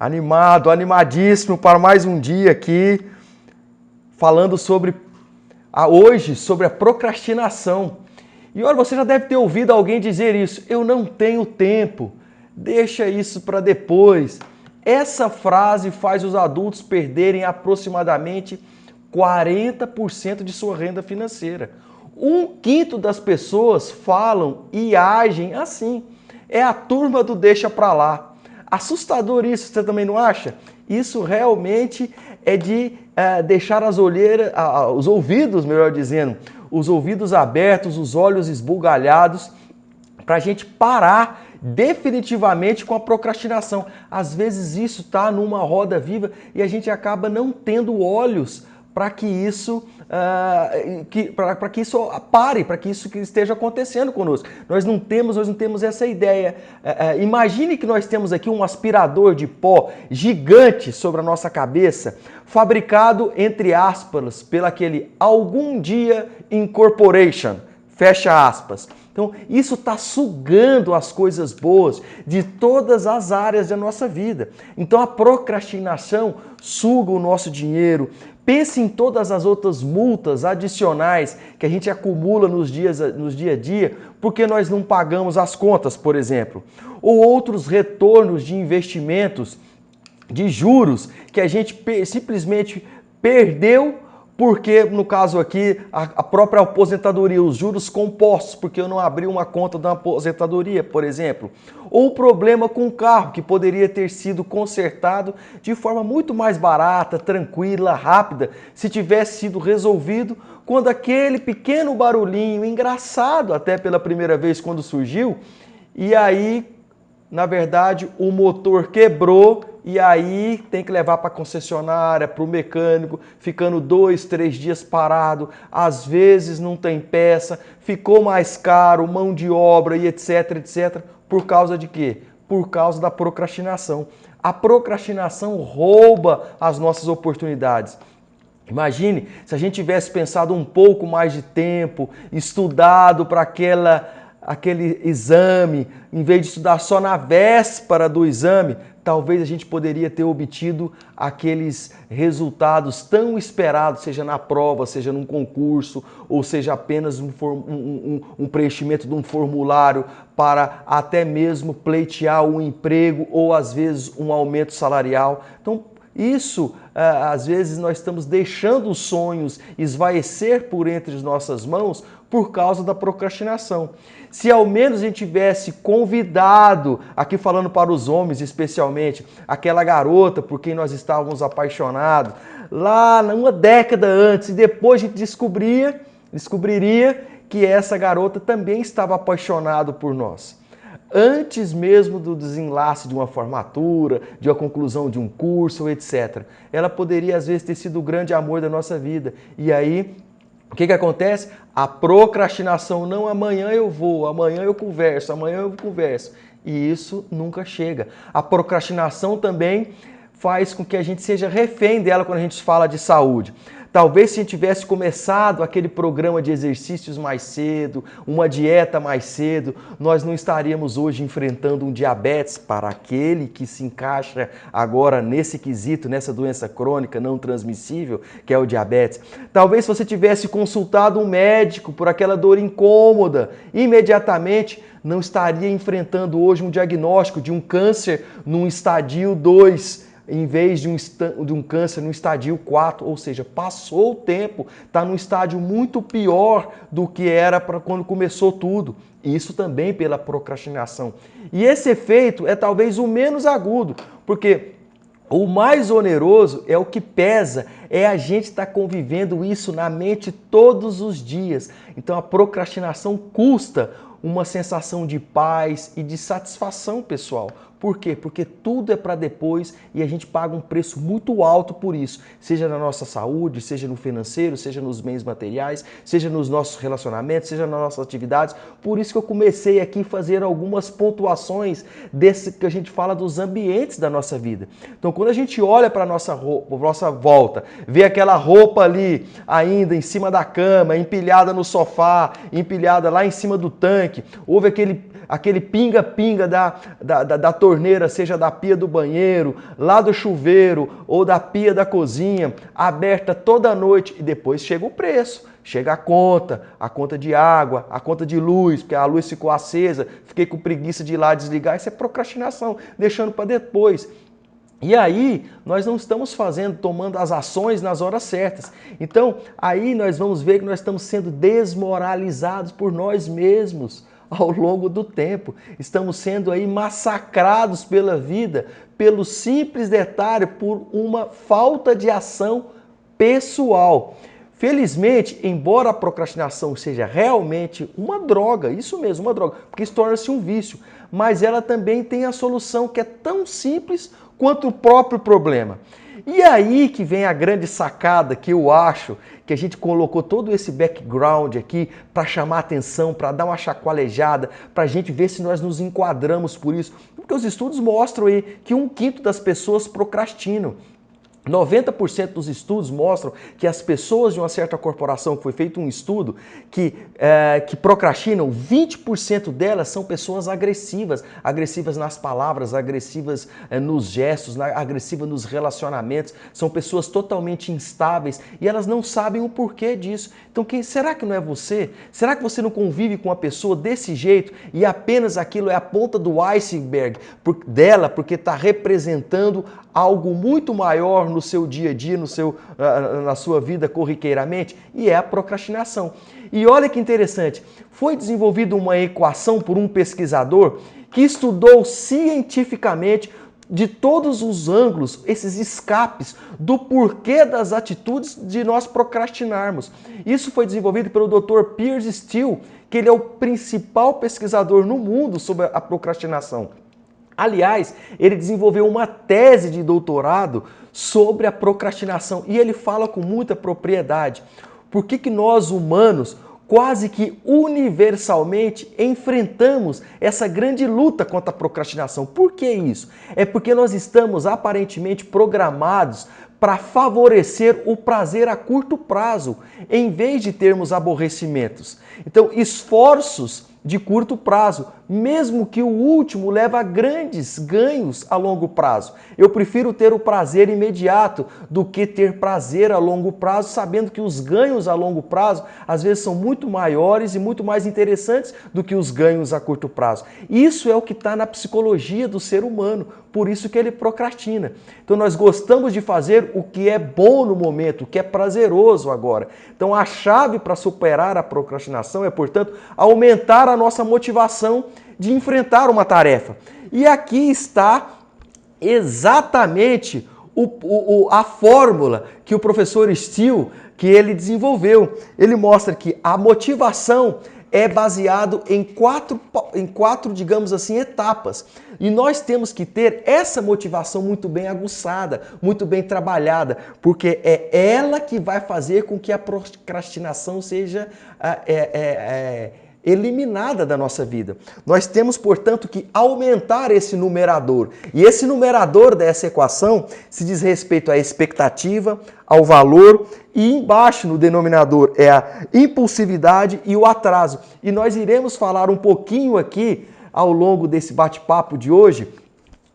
Animado, animadíssimo para mais um dia aqui, falando sobre a, hoje sobre a procrastinação. E olha, você já deve ter ouvido alguém dizer isso: eu não tenho tempo, deixa isso para depois. Essa frase faz os adultos perderem aproximadamente 40% de sua renda financeira. Um quinto das pessoas falam e agem assim. É a turma do deixa para lá. Assustador isso, você também não acha? Isso realmente é de é, deixar as olheiras, os ouvidos, melhor dizendo, os ouvidos abertos, os olhos esbugalhados, para a gente parar definitivamente com a procrastinação. Às vezes isso está numa roda viva e a gente acaba não tendo olhos para que isso uh, que, para que isso pare, para que isso que esteja acontecendo conosco. Nós não temos, nós não temos essa ideia. Uh, uh, imagine que nós temos aqui um aspirador de pó gigante sobre a nossa cabeça, fabricado entre aspas pela aquele algum dia incorporation, fecha aspas. Então, isso está sugando as coisas boas de todas as áreas da nossa vida. Então, a procrastinação suga o nosso dinheiro, Pense em todas as outras multas adicionais que a gente acumula nos dias nos dia a dia, porque nós não pagamos as contas, por exemplo, ou outros retornos de investimentos de juros que a gente simplesmente perdeu porque, no caso aqui, a, própria aposentadoria, os juros compostos, porque eu não abri uma conta da aposentadoria, por exemplo. Ou problema com o carro, que poderia ter sido consertado de forma muito mais barata, tranquila, rápida, se tivesse sido resolvido quando aquele pequeno barulhinho, engraçado até pela primeira vez quando surgiu, e aí, na verdade, o motor quebrou e aí tem que levar para a concessionária, para o mecânico, ficando dois, três dias parado, às vezes não tem peça, ficou mais caro, mão de obra e etc, etc. Por causa de quê? Por causa da procrastinação. A procrastinação rouba as nossas oportunidades. Imagine se a gente tivesse pensado um pouco mais de tempo, estudado para aquela aquele exame, em vez de estudar só na véspera do exame, talvez a gente poderia ter obtido aqueles resultados tão esperados, seja na prova, seja num concurso, ou seja apenas um, um, um, preenchimento de um formulário para até mesmo pleitear um emprego ou às vezes um aumento salarial. Então, isso, ah, às vezes, nós estamos deixando os sonhos esvaecer por entre as nossas mãos por causa da procrastinação. Se ao menos a gente tivesse convidado, aqui falando para os homens especialmente, aquela garota por quem nós estávamos apaixonados, lá uma década antes, e depois a gente descobria, descobriria que essa garota também estava apaixonada por nós. Antes mesmo do desenlace de uma formatura, de uma conclusão de um curso, etc. Ela poderia, às vezes, ter sido o grande amor da nossa vida. E aí o que, que acontece? A procrastinação, não amanhã eu vou, amanhã eu converso, amanhã eu converso. E isso nunca chega. A procrastinação também faz com que a gente seja refém dela quando a gente fala de saúde. Talvez se tivesse começado aquele programa de exercícios mais cedo, uma dieta mais cedo, nós não estaríamos hoje enfrentando um diabetes para aquele que se encaixa agora nesse quesito, nessa doença crônica não transmissível, que é o diabetes. Talvez se você tivesse consultado um médico por aquela dor incômoda, imediatamente não estaria enfrentando hoje um diagnóstico de um câncer num estadio 2 em vez de um, de um câncer no estadio 4, ou seja, passou o tempo, está num estádio muito pior do que era para quando começou tudo. Isso também pela procrastinação. E esse efeito é talvez o menos agudo, porque o mais oneroso é o que pesa, é a gente estar tá convivendo isso na mente todos os dias. Então a procrastinação custa uma sensação de paz e de satisfação pessoal. Por quê? Porque tudo é para depois e a gente paga um preço muito alto por isso, seja na nossa saúde, seja no financeiro, seja nos bens materiais, seja nos nossos relacionamentos, seja nas nossas atividades. Por isso que eu comecei aqui a fazer algumas pontuações desse que a gente fala dos ambientes da nossa vida. Então, quando a gente olha para a nossa, nossa volta, vê aquela roupa ali ainda em cima da cama, empilhada no sofá, empilhada lá em cima do tanque, houve aquele aquele pinga-pinga da, da, da, da, torneira, seja da pia do banheiro, lá do chuveiro ou da pia da cozinha, aberta toda noite e depois chega o preço. Chega a conta, a conta de água, a conta de luz, porque a luz ficou acesa, fiquei com preguiça de ir lá desligar. Isso é procrastinação, deixando para depois. E aí, nós não estamos fazendo, tomando as ações nas horas certas. Então, aí nós vamos ver que nós estamos sendo desmoralizados por nós mesmos ao longo do tempo. Estamos sendo aí massacrados pela vida, pelo simples detalhe, por uma falta de ação pessoal. Felizmente, embora a procrastinação seja realmente uma droga, isso mesmo, uma droga, porque isso torna-se um vício, mas ela também tem a solução que é tão simples quanto o próprio problema. E aí que vem a grande sacada que eu acho que a gente colocou todo esse background aqui para chamar atenção, para dar uma chacoalejada, para a gente ver se nós nos enquadramos por isso. Porque os estudos mostram aí que um quinto das pessoas procrastinam. 90% dos estudos mostram que as pessoas de uma certa corporação, que foi feito um estudo, que, é, que procrastinam, 20% delas são pessoas agressivas, agressivas nas palavras, agressivas é, nos gestos, agressivas nos relacionamentos, são pessoas totalmente instáveis e elas não sabem o porquê disso. Então, quem, será que não é você? Será que você não convive com uma pessoa desse jeito e apenas aquilo é a ponta do iceberg dela, porque está representando algo muito maior no seu dia a dia, no seu, na sua vida corriqueiramente, e é a procrastinação. E olha que interessante, foi desenvolvida uma equação por um pesquisador que estudou cientificamente de todos os ângulos, esses escapes do porquê das atitudes de nós procrastinarmos. Isso foi desenvolvido pelo Dr. Piers Steele, que ele é o principal pesquisador no mundo sobre a procrastinação. Aliás, ele desenvolveu uma tese de doutorado sobre a procrastinação e ele fala com muita propriedade. Por que, que nós humanos quase que universalmente enfrentamos essa grande luta contra a procrastinação. Por que isso? É porque nós estamos aparentemente programados para favorecer o prazer a curto prazo, em vez de termos aborrecimentos. Então, esforços de curto prazo, mesmo que o último leve a grandes ganhos a longo prazo. Eu prefiro ter o prazer imediato do que ter prazer a longo prazo, sabendo que os ganhos a longo prazo às vezes são muito maiores e muito mais interessantes do que os ganhos a curto prazo. Isso é o que está na psicologia do ser humano, por isso que ele procrastina. Então nós gostamos de fazer o que é bom no momento, o que é prazeroso agora. Então a chave para superar a procrastinação é, portanto, aumentar a nossa motivação de enfrentar uma tarefa. E aqui está exatamente o, o, a fórmula que o professor Steele que ele desenvolveu. Ele mostra que a motivação é baseado em quatro, em quatro, digamos assim, etapas. E nós temos que ter essa motivação muito bem aguçada, muito bem trabalhada, porque é ela que vai fazer com que a procrastinação seja é, é, é, eliminada da nossa vida. Nós temos, portanto, que aumentar esse numerador. E esse numerador dessa equação se diz respeito à expectativa, ao valor e embaixo no denominador é a impulsividade e o atraso. E nós iremos falar um pouquinho aqui ao longo desse bate-papo de hoje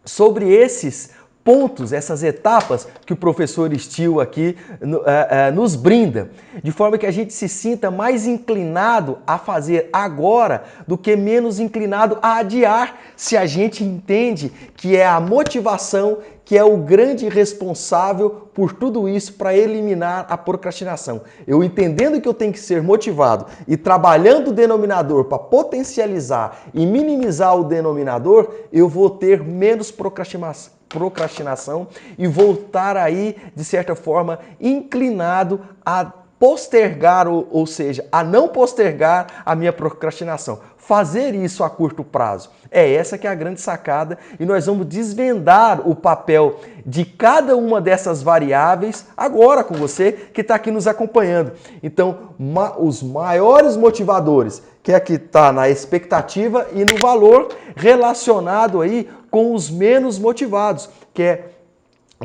sobre esses pontos, essas etapas que o professor Steele aqui é, é, nos brinda, de forma que a gente se sinta mais inclinado a fazer agora do que menos inclinado a adiar, se a gente entende que é a motivação que é o grande responsável por tudo isso para eliminar a procrastinação. Eu entendendo que eu tenho que ser motivado e trabalhando o denominador para potencializar e minimizar o denominador, eu vou ter menos procrastinação procrastinação e voltar aí, de certa forma, inclinado a postergar, ou, ou seja, a não postergar a minha procrastinação. Fazer isso a curto prazo. É essa que é a grande sacada e nós vamos desvendar o papel de cada uma dessas variáveis agora com você que está aqui nos acompanhando. Então, ma os maiores motivadores, que é que está na expectativa e no valor relacionado aí com os menos motivados, que é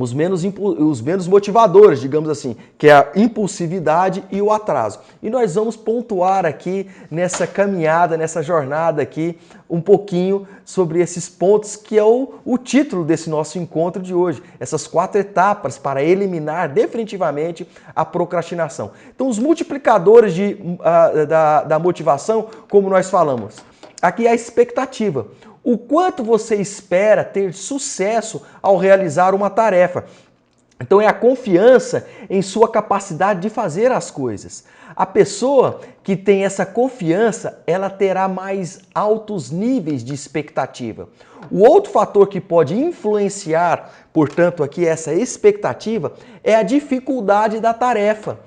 os menos, os menos motivadores, digamos assim, que é a impulsividade e o atraso. E nós vamos pontuar aqui nessa caminhada, nessa jornada aqui, um pouquinho sobre esses pontos que é o, o título desse nosso encontro de hoje. Essas quatro etapas para eliminar definitivamente a procrastinação. Então, os multiplicadores de, uh, da, da motivação, como nós falamos, aqui é a expectativa o quanto você espera ter sucesso ao realizar uma tarefa. Então é a confiança em sua capacidade de fazer as coisas. A pessoa que tem essa confiança, ela terá mais altos níveis de expectativa. O outro fator que pode influenciar, portanto, aqui essa expectativa é a dificuldade da tarefa.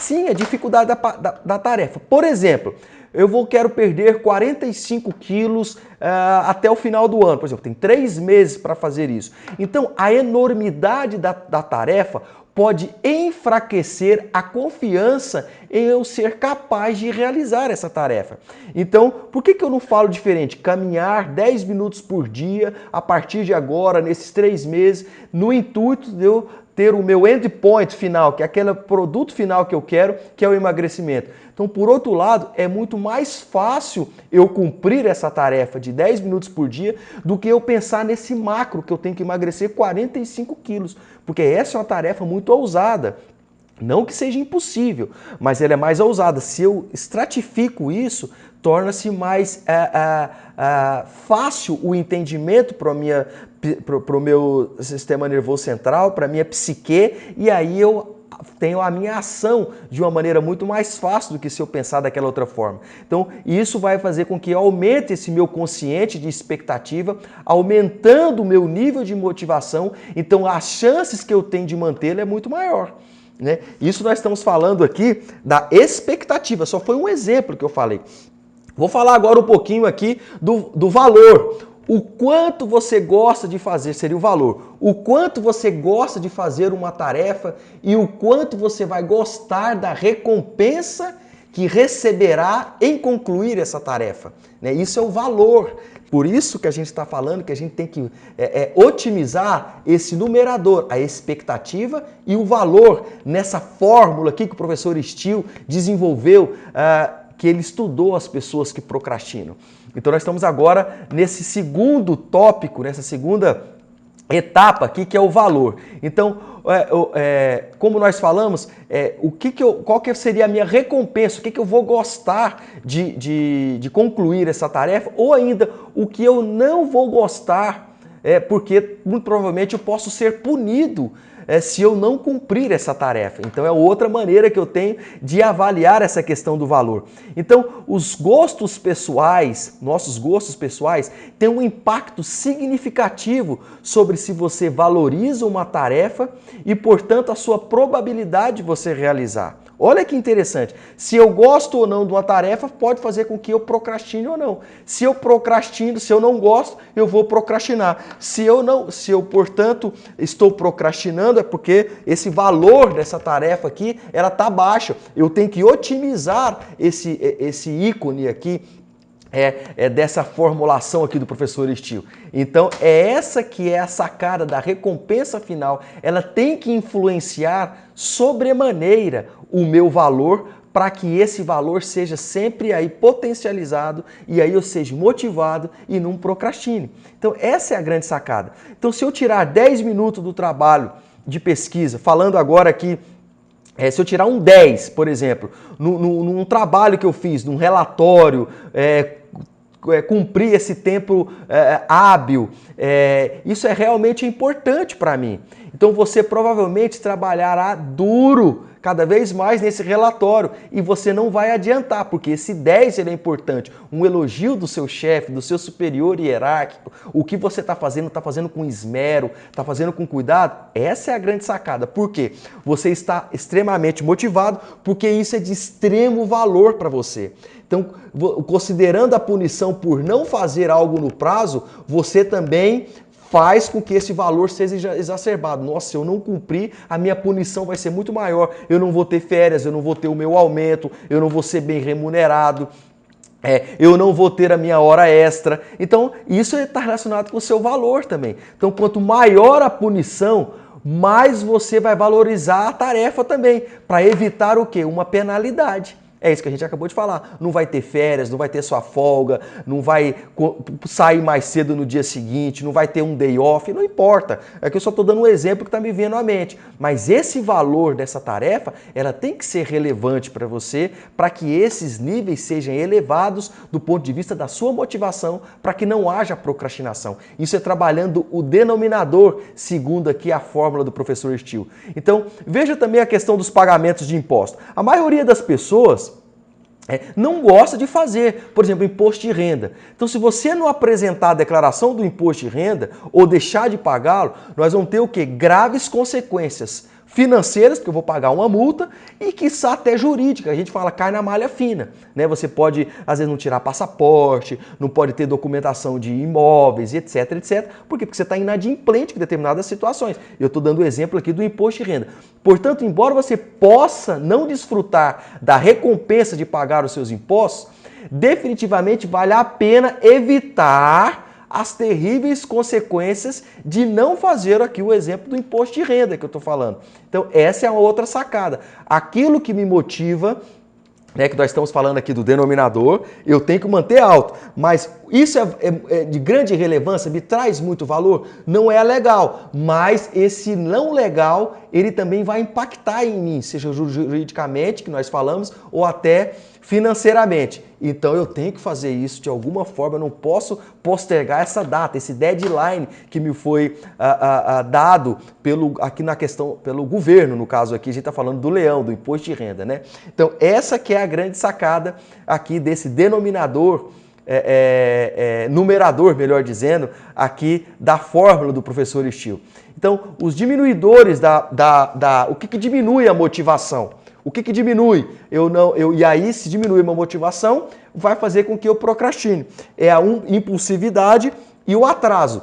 Sim, a dificuldade da, da, da tarefa. Por exemplo, eu vou quero perder 45 quilos uh, até o final do ano. Por exemplo, tem três meses para fazer isso. Então, a enormidade da, da tarefa pode enfraquecer a confiança em eu ser capaz de realizar essa tarefa. Então, por que, que eu não falo diferente? Caminhar 10 minutos por dia a partir de agora, nesses três meses, no intuito de eu ter o meu endpoint final, que é aquele produto final que eu quero, que é o emagrecimento. Então, por outro lado, é muito mais fácil eu cumprir essa tarefa de 10 minutos por dia do que eu pensar nesse macro que eu tenho que emagrecer 45 quilos, porque essa é uma tarefa muito ousada. Não que seja impossível, mas ela é mais ousada. Se eu estratifico isso, torna-se mais é, é, é, fácil o entendimento para o meu sistema nervoso central, para a minha psique, e aí eu tenho a minha ação de uma maneira muito mais fácil do que se eu pensar daquela outra forma. Então, isso vai fazer com que aumente esse meu consciente de expectativa, aumentando o meu nível de motivação, então as chances que eu tenho de mantê-lo é muito maior. Né? Isso nós estamos falando aqui da expectativa, só foi um exemplo que eu falei. Vou falar agora um pouquinho aqui do, do valor. O quanto você gosta de fazer seria o valor. O quanto você gosta de fazer uma tarefa e o quanto você vai gostar da recompensa que receberá em concluir essa tarefa. Né? Isso é o valor. Por isso que a gente está falando que a gente tem que é, é, otimizar esse numerador, a expectativa e o valor nessa fórmula aqui que o professor Steele desenvolveu. Uh, que ele estudou as pessoas que procrastinam. Então nós estamos agora nesse segundo tópico, nessa segunda etapa aqui que é o valor. Então, é, é, como nós falamos, é, o que, que eu, qual que seria a minha recompensa, o que, que eu vou gostar de, de, de concluir essa tarefa, ou ainda o que eu não vou gostar, é, porque muito provavelmente eu posso ser punido é, se eu não cumprir essa tarefa. Então é outra maneira que eu tenho de avaliar essa questão do valor. Então, os gostos pessoais, nossos gostos pessoais, têm um impacto significativo sobre se você valoriza uma tarefa e, portanto, a sua probabilidade de você realizar. Olha que interessante. Se eu gosto ou não de uma tarefa, pode fazer com que eu procrastine ou não. Se eu procrastino, se eu não gosto, eu vou procrastinar. Se eu não, se eu, portanto, estou procrastinando, é porque esse valor dessa tarefa aqui, ela tá baixo. Eu tenho que otimizar esse esse ícone aqui é, é, dessa formulação aqui do professor Estilo. Então, é essa que é a sacada da recompensa final. Ela tem que influenciar sobremaneira o meu valor para que esse valor seja sempre aí potencializado e aí eu seja motivado e não procrastine. Então, essa é a grande sacada. Então, se eu tirar 10 minutos do trabalho de pesquisa, falando agora aqui é, se eu tirar um 10, por exemplo, no, no, num trabalho que eu fiz, num relatório, é, é, cumprir esse tempo é, hábil, é, isso é realmente importante para mim. Então você provavelmente trabalhará duro cada vez mais nesse relatório e você não vai adiantar, porque esse 10 ele é importante. Um elogio do seu chefe, do seu superior hierárquico, o que você está fazendo, está fazendo com esmero, está fazendo com cuidado, essa é a grande sacada. Por quê? Você está extremamente motivado, porque isso é de extremo valor para você. Então, considerando a punição por não fazer algo no prazo, você também faz com que esse valor seja exacerbado. Nossa, se eu não cumprir, a minha punição vai ser muito maior. Eu não vou ter férias, eu não vou ter o meu aumento, eu não vou ser bem remunerado. É, eu não vou ter a minha hora extra. Então, isso está relacionado com o seu valor também. Então, quanto maior a punição, mais você vai valorizar a tarefa também, para evitar o quê? Uma penalidade. É isso que a gente acabou de falar. Não vai ter férias, não vai ter sua folga, não vai sair mais cedo no dia seguinte, não vai ter um day off, não importa. É que eu só estou dando um exemplo que está me vindo à mente. Mas esse valor dessa tarefa, ela tem que ser relevante para você, para que esses níveis sejam elevados do ponto de vista da sua motivação, para que não haja procrastinação. Isso é trabalhando o denominador, segundo aqui a fórmula do professor Steele. Então, veja também a questão dos pagamentos de imposto. A maioria das pessoas é, não gosta de fazer, por exemplo, imposto de renda. Então, se você não apresentar a declaração do imposto de renda ou deixar de pagá-lo, nós vamos ter o que? Graves consequências financeiras, porque eu vou pagar uma multa, e que até jurídica. A gente fala cai na malha fina. Né? Você pode, às vezes, não tirar passaporte, não pode ter documentação de imóveis, etc, etc. Por quê? Porque você está inadimplente em determinadas situações. Eu estou dando o exemplo aqui do imposto de renda. Portanto, embora você possa não desfrutar da recompensa de pagar os seus impostos, definitivamente vale a pena evitar as terríveis consequências de não fazer aqui o exemplo do imposto de renda que eu estou falando. Então, essa é a outra sacada. Aquilo que me motiva né, que nós estamos falando aqui do denominador, eu tenho que manter alto. Mas isso é, é, é, de grande relevância, me traz muito valor? Não é legal, mas esse não legal, ele também vai impactar em mim, seja juridicamente, que nós falamos, ou até financeiramente. Então eu tenho que fazer isso de alguma forma, eu não posso postergar essa data, esse deadline que me foi ah, ah, dado pelo, aqui na questão, pelo governo, no caso aqui, a gente está falando do leão, do imposto de renda, né? Então essa que é a grande sacada aqui desse denominador é, é, é, numerador, melhor dizendo, aqui da fórmula do professor Steele. Então, os diminuidores da, da, da o que, que diminui a motivação? O que, que diminui? Eu não, eu, e aí, se diminui a motivação, vai fazer com que eu procrastine. É a um, impulsividade e o atraso.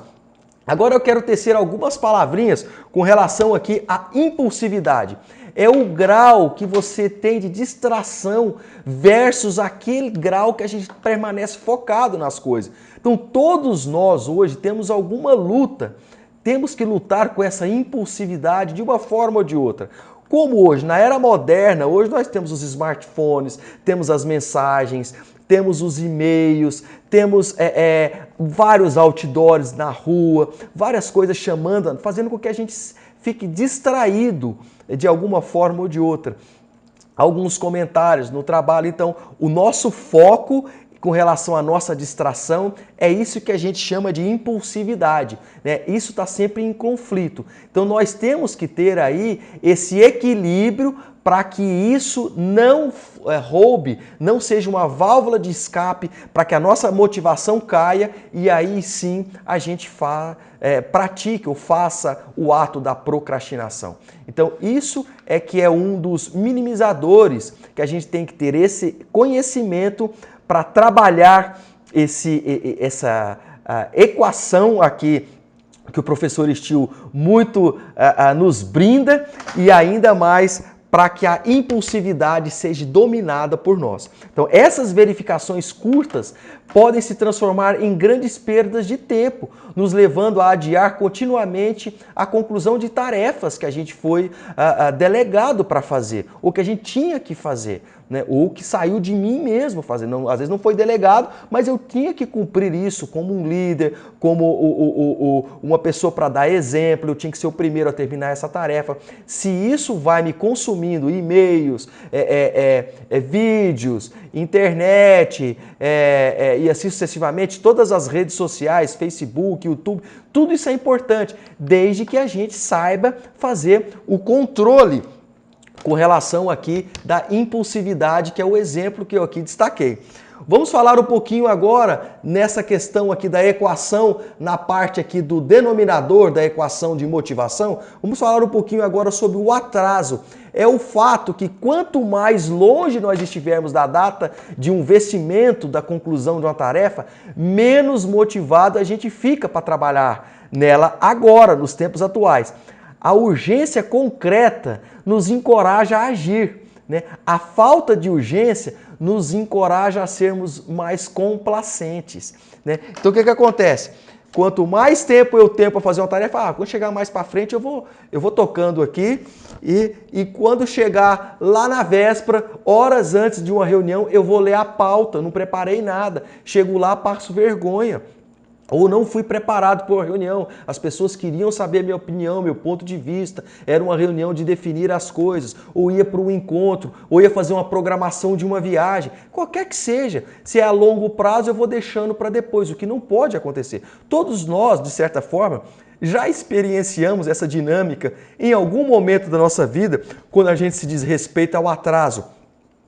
Agora eu quero tecer algumas palavrinhas com relação aqui à impulsividade. É o grau que você tem de distração versus aquele grau que a gente permanece focado nas coisas. Então todos nós hoje temos alguma luta, temos que lutar com essa impulsividade de uma forma ou de outra. Como hoje, na era moderna, hoje nós temos os smartphones, temos as mensagens, temos os e-mails, temos é, é, vários outdoors na rua, várias coisas chamando, fazendo com que a gente fique distraído de alguma forma ou de outra. Alguns comentários no trabalho, então, o nosso foco com relação à nossa distração, é isso que a gente chama de impulsividade. Né? Isso está sempre em conflito. Então nós temos que ter aí esse equilíbrio para que isso não é, roube, não seja uma válvula de escape, para que a nossa motivação caia e aí sim a gente fa, é, pratique ou faça o ato da procrastinação. Então, isso é que é um dos minimizadores que a gente tem que ter esse conhecimento para trabalhar esse, essa equação aqui que o professor Steele muito nos brinda e ainda mais para que a impulsividade seja dominada por nós. Então, essas verificações curtas podem se transformar em grandes perdas de tempo, nos levando a adiar continuamente a conclusão de tarefas que a gente foi uh, delegado para fazer, ou que a gente tinha que fazer né? ou que saiu de mim mesmo fazer. Não, às vezes não foi delegado, mas eu tinha que cumprir isso como um líder, como o, o, o, uma pessoa para dar exemplo, eu tinha que ser o primeiro a terminar essa tarefa. Se isso vai me consumindo e-mails, é, é, é, é vídeos, internet é, é, e assim sucessivamente, todas as redes sociais, Facebook, YouTube, tudo isso é importante, desde que a gente saiba fazer o controle com relação aqui da impulsividade, que é o exemplo que eu aqui destaquei. Vamos falar um pouquinho agora nessa questão aqui da equação, na parte aqui do denominador da equação de motivação. Vamos falar um pouquinho agora sobre o atraso. É o fato que quanto mais longe nós estivermos da data de um vestimento, da conclusão de uma tarefa, menos motivado a gente fica para trabalhar nela agora, nos tempos atuais. A urgência concreta nos encoraja a agir. Né? A falta de urgência nos encoraja a sermos mais complacentes. Né? Então o que, que acontece? Quanto mais tempo eu tenho para fazer uma tarefa, ah, quando chegar mais para frente eu vou, eu vou tocando aqui e, e quando chegar lá na véspera, horas antes de uma reunião, eu vou ler a pauta, não preparei nada. Chego lá, passo vergonha. Ou não fui preparado para uma reunião. As pessoas queriam saber a minha opinião, meu ponto de vista. Era uma reunião de definir as coisas. Ou ia para um encontro, ou ia fazer uma programação de uma viagem. Qualquer que seja. Se é a longo prazo, eu vou deixando para depois, o que não pode acontecer. Todos nós, de certa forma, já experienciamos essa dinâmica em algum momento da nossa vida, quando a gente se diz respeito ao atraso.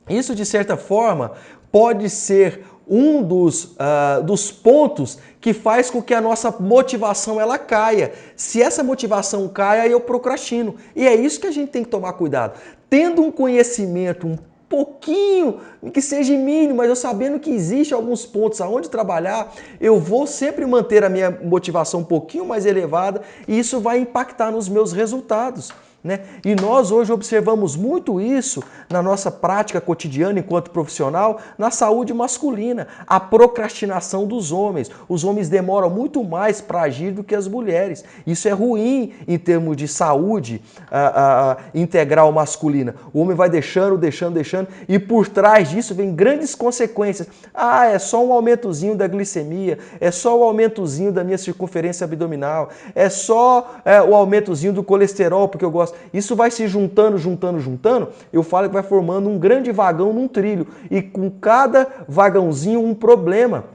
Isso, de certa forma, pode ser um dos, uh, dos pontos que faz com que a nossa motivação ela caia. Se essa motivação caia, eu procrastino. E é isso que a gente tem que tomar cuidado. Tendo um conhecimento um pouquinho, que seja mínimo, mas eu sabendo que existe alguns pontos aonde trabalhar, eu vou sempre manter a minha motivação um pouquinho mais elevada e isso vai impactar nos meus resultados. Né? E nós hoje observamos muito isso na nossa prática cotidiana enquanto profissional na saúde masculina, a procrastinação dos homens. Os homens demoram muito mais para agir do que as mulheres. Isso é ruim em termos de saúde integral masculina. O homem vai deixando, deixando, deixando, e por trás disso vem grandes consequências. Ah, é só um aumentozinho da glicemia, é só o um aumentozinho da minha circunferência abdominal, é só é, o aumentozinho do colesterol, porque eu gosto isso vai se juntando, juntando, juntando. Eu falo que vai formando um grande vagão num trilho. E com cada vagãozinho um problema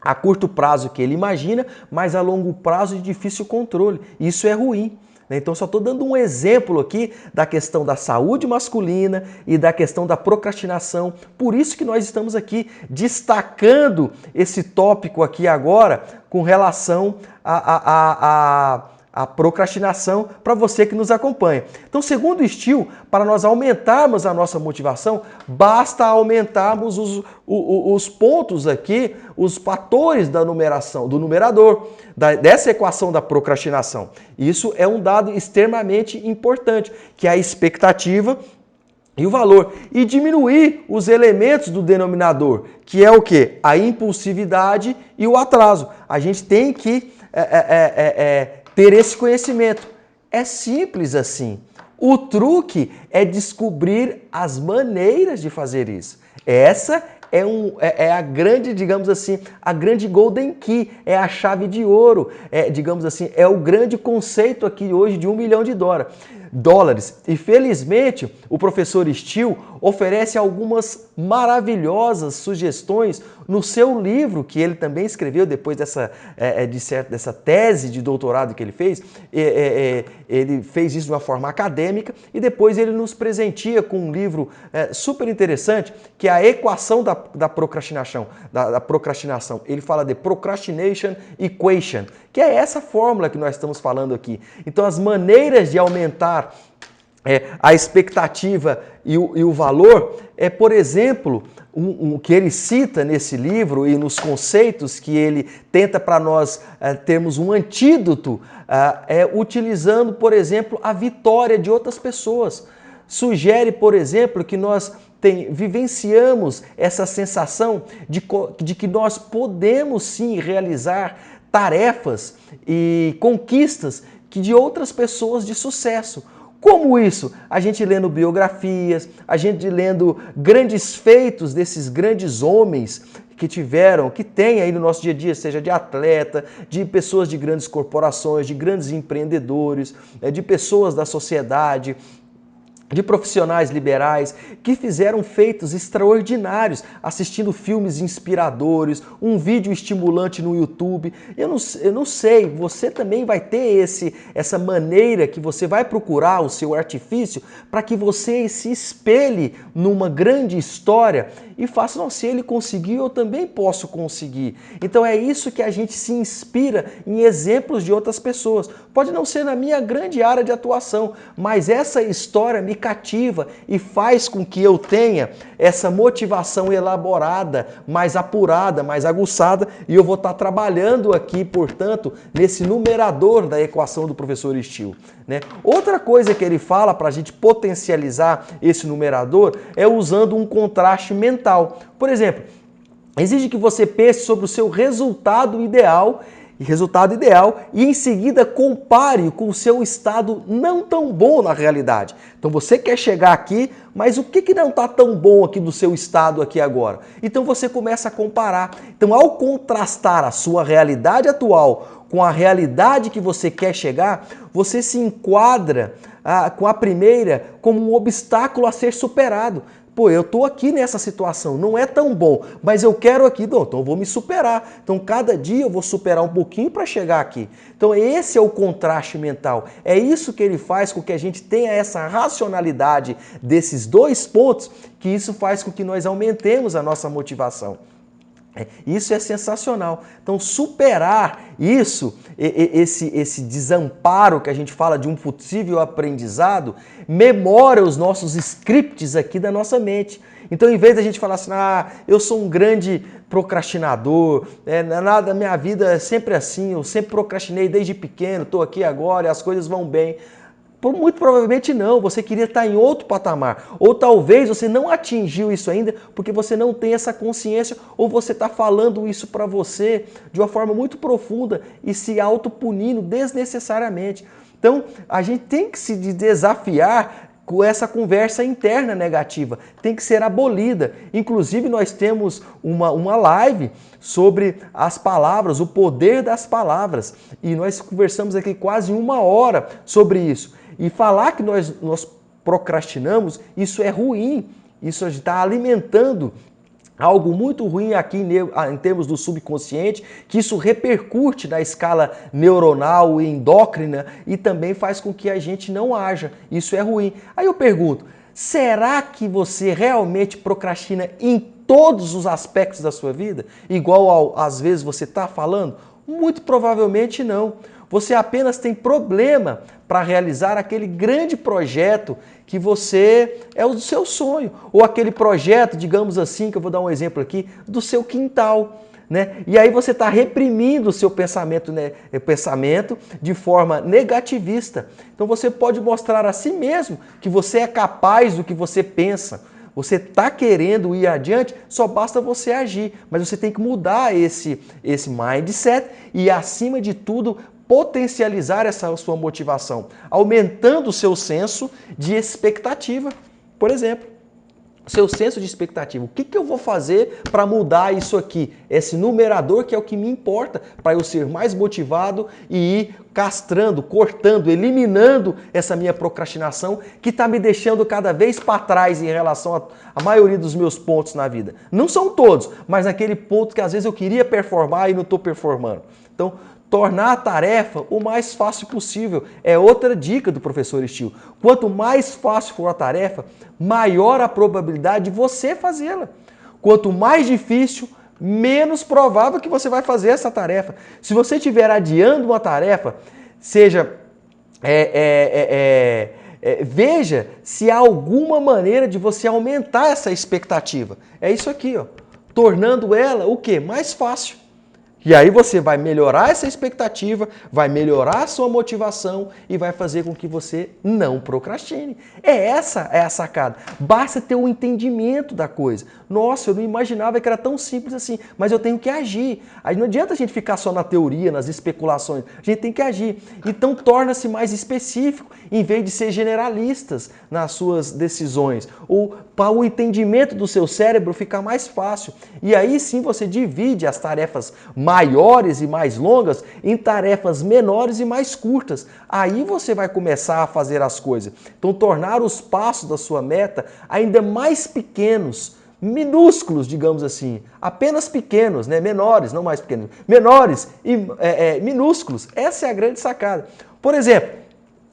a curto prazo que ele imagina, mas a longo prazo de difícil controle. Isso é ruim. Né? Então, só estou dando um exemplo aqui da questão da saúde masculina e da questão da procrastinação. Por isso que nós estamos aqui destacando esse tópico aqui agora com relação a, a, a, a a procrastinação para você que nos acompanha. Então, segundo o Steel, para nós aumentarmos a nossa motivação, basta aumentarmos os, os, os pontos aqui, os fatores da numeração, do numerador, da, dessa equação da procrastinação. Isso é um dado extremamente importante, que é a expectativa e o valor e diminuir os elementos do denominador, que é o que? A impulsividade e o atraso. A gente tem que é, é, é, ter esse conhecimento. É simples assim. O truque é descobrir as maneiras de fazer isso. Essa é, um, é, é, a grande, digamos assim, a grande golden key, é a chave de ouro, é, digamos assim, é o grande conceito aqui hoje de um milhão de dólares dólares. E felizmente, o professor Steele oferece algumas maravilhosas sugestões no seu livro, que ele também escreveu depois dessa, é, é de certo, dessa tese de doutorado que ele fez. É, é, ele fez isso de uma forma acadêmica e depois ele nos presentia com um livro é, super interessante, que é a equação da, da procrastinação, da, da procrastinação. Ele fala de procrastination equation, que é essa fórmula que nós estamos falando aqui. Então, as maneiras de aumentar é, a expectativa e o, e o, valor é, por exemplo, um, um, que ele cita nesse livro e nos conceitos que ele tenta para nós é, termos um antídoto, é, é utilizando, por exemplo, a vitória de outras pessoas. Sugere, por exemplo, que nós tem, vivenciamos essa sensação de, de que nós podemos sim realizar tarefas e conquistas que de outras pessoas de sucesso. Como isso? A gente lendo biografias, a gente lendo grandes feitos desses grandes homens que tiveram, que tem aí no nosso dia a dia, seja de atleta, de pessoas de grandes corporações, de grandes empreendedores, né, de pessoas da sociedade, de profissionais liberais que fizeram feitos extraordinários, assistindo filmes inspiradores, um vídeo estimulante no YouTube. Eu não, eu não sei, você também vai ter esse essa maneira que você vai procurar o seu artifício para que você se espelhe numa grande história e faça, não, se ele conseguiu, eu também posso conseguir. Então é isso que a gente se inspira em exemplos de outras pessoas. Pode não ser na minha grande área de atuação, mas essa história me cativa e faz com que eu tenha essa motivação elaborada, mais apurada, mais aguçada, e eu vou estar trabalhando aqui, portanto, nesse numerador da equação do professor Steele. Né? Outra coisa que ele fala para a gente potencializar esse numerador é usando um contraste mental. Por exemplo, exige que você pense sobre o seu resultado ideal resultado ideal, e em seguida compare com o seu estado não tão bom na realidade. Então você quer chegar aqui, mas o que, que não está tão bom aqui do seu estado aqui agora? Então você começa a comparar. Então ao contrastar a sua realidade atual com a realidade que você quer chegar, você se enquadra ah, com a primeira como um obstáculo a ser superado. Pô, eu tô aqui nessa situação, não é tão bom, mas eu quero aqui, então eu vou me superar. Então cada dia eu vou superar um pouquinho para chegar aqui. Então esse é o contraste mental. É isso que ele faz com que a gente tenha essa racionalidade desses dois pontos, que isso faz com que nós aumentemos a nossa motivação. É, isso é sensacional. Então, superar isso, esse, esse desamparo que a gente fala de um possível aprendizado, memora os nossos scripts aqui da nossa mente. Então, em vez da gente falar assim, ah, eu sou um grande procrastinador, é, nada, minha vida é sempre assim, eu sempre procrastinei desde pequeno, estou aqui agora e as coisas vão bem. Muito provavelmente não, você queria estar em outro patamar. Ou talvez você não atingiu isso ainda porque você não tem essa consciência, ou você está falando isso para você de uma forma muito profunda e se autopunindo desnecessariamente. Então, a gente tem que se desafiar com essa conversa interna negativa. Tem que ser abolida. Inclusive, nós temos uma, uma live sobre as palavras, o poder das palavras. E nós conversamos aqui quase uma hora sobre isso. E falar que nós, nós procrastinamos, isso é ruim. Isso está alimentando algo muito ruim aqui em termos do subconsciente, que isso repercute na escala neuronal e endócrina e também faz com que a gente não haja. Isso é ruim. Aí eu pergunto, será que você realmente procrastina em todos os aspectos da sua vida, igual ao, às vezes você está falando? Muito provavelmente não. Você apenas tem problema para realizar aquele grande projeto que você é o seu sonho, ou aquele projeto, digamos assim, que eu vou dar um exemplo aqui, do seu quintal. Né? E aí você está reprimindo o seu pensamento, né, pensamento de forma negativista. Então você pode mostrar a si mesmo que você é capaz do que você pensa. Você está querendo ir adiante, só basta você agir. Mas você tem que mudar esse, esse mindset e, acima de tudo, potencializar essa sua motivação, aumentando o seu senso de expectativa. Por exemplo, seu senso de expectativa. O que, que eu vou fazer para mudar isso aqui? Esse numerador que é o que me importa para eu ser mais motivado e ir castrando, cortando, eliminando essa minha procrastinação que está me deixando cada vez para trás em relação à maioria dos meus pontos na vida. Não são todos, mas aquele ponto que às vezes eu queria performar e não estou performando. Então, tornar a tarefa o mais fácil possível. É outra dica do professor Steele. Quanto mais fácil for a tarefa, maior a probabilidade de você fazê-la. Quanto mais difícil, menos provável que você vai fazer essa tarefa. Se você estiver adiando uma tarefa, seja é, é, é, veja se há alguma maneira de você aumentar essa expectativa. É isso aqui, ó, tornando ela o que? Mais fácil. E aí você vai melhorar essa expectativa, vai melhorar a sua motivação e vai fazer com que você não procrastine. É essa é a sacada. Basta ter um entendimento da coisa. Nossa, eu não imaginava que era tão simples assim, mas eu tenho que agir. Aí não adianta a gente ficar só na teoria, nas especulações. A gente tem que agir. Então torna-se mais específico, em vez de ser generalistas nas suas decisões. Ou para o entendimento do seu cérebro ficar mais fácil. E aí sim você divide as tarefas maiores e mais longas em tarefas menores e mais curtas. Aí você vai começar a fazer as coisas. Então, tornar os passos da sua meta ainda mais pequenos, minúsculos, digamos assim, apenas pequenos, né? menores, não mais pequenos, menores e é, é, minúsculos. Essa é a grande sacada. Por exemplo,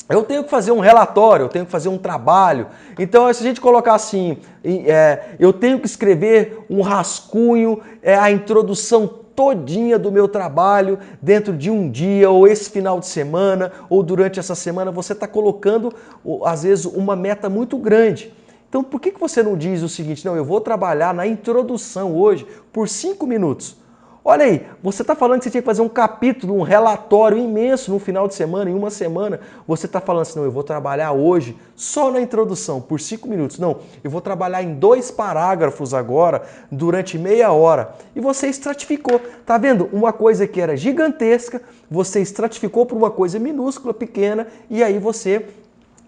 eu tenho que fazer um relatório, eu tenho que fazer um trabalho. Então, se a gente colocar assim, é, eu tenho que escrever um rascunho, é, a introdução todinha do meu trabalho dentro de um dia, ou esse final de semana, ou durante essa semana, você está colocando, às vezes, uma meta muito grande. Então, por que, que você não diz o seguinte, não, eu vou trabalhar na introdução hoje por cinco minutos? Olha aí, você está falando que você tinha que fazer um capítulo, um relatório imenso no final de semana, em uma semana. Você está falando assim, não, eu vou trabalhar hoje só na introdução, por cinco minutos. Não, eu vou trabalhar em dois parágrafos agora, durante meia hora. E você estratificou. Tá vendo? Uma coisa que era gigantesca, você estratificou para uma coisa minúscula, pequena, e aí você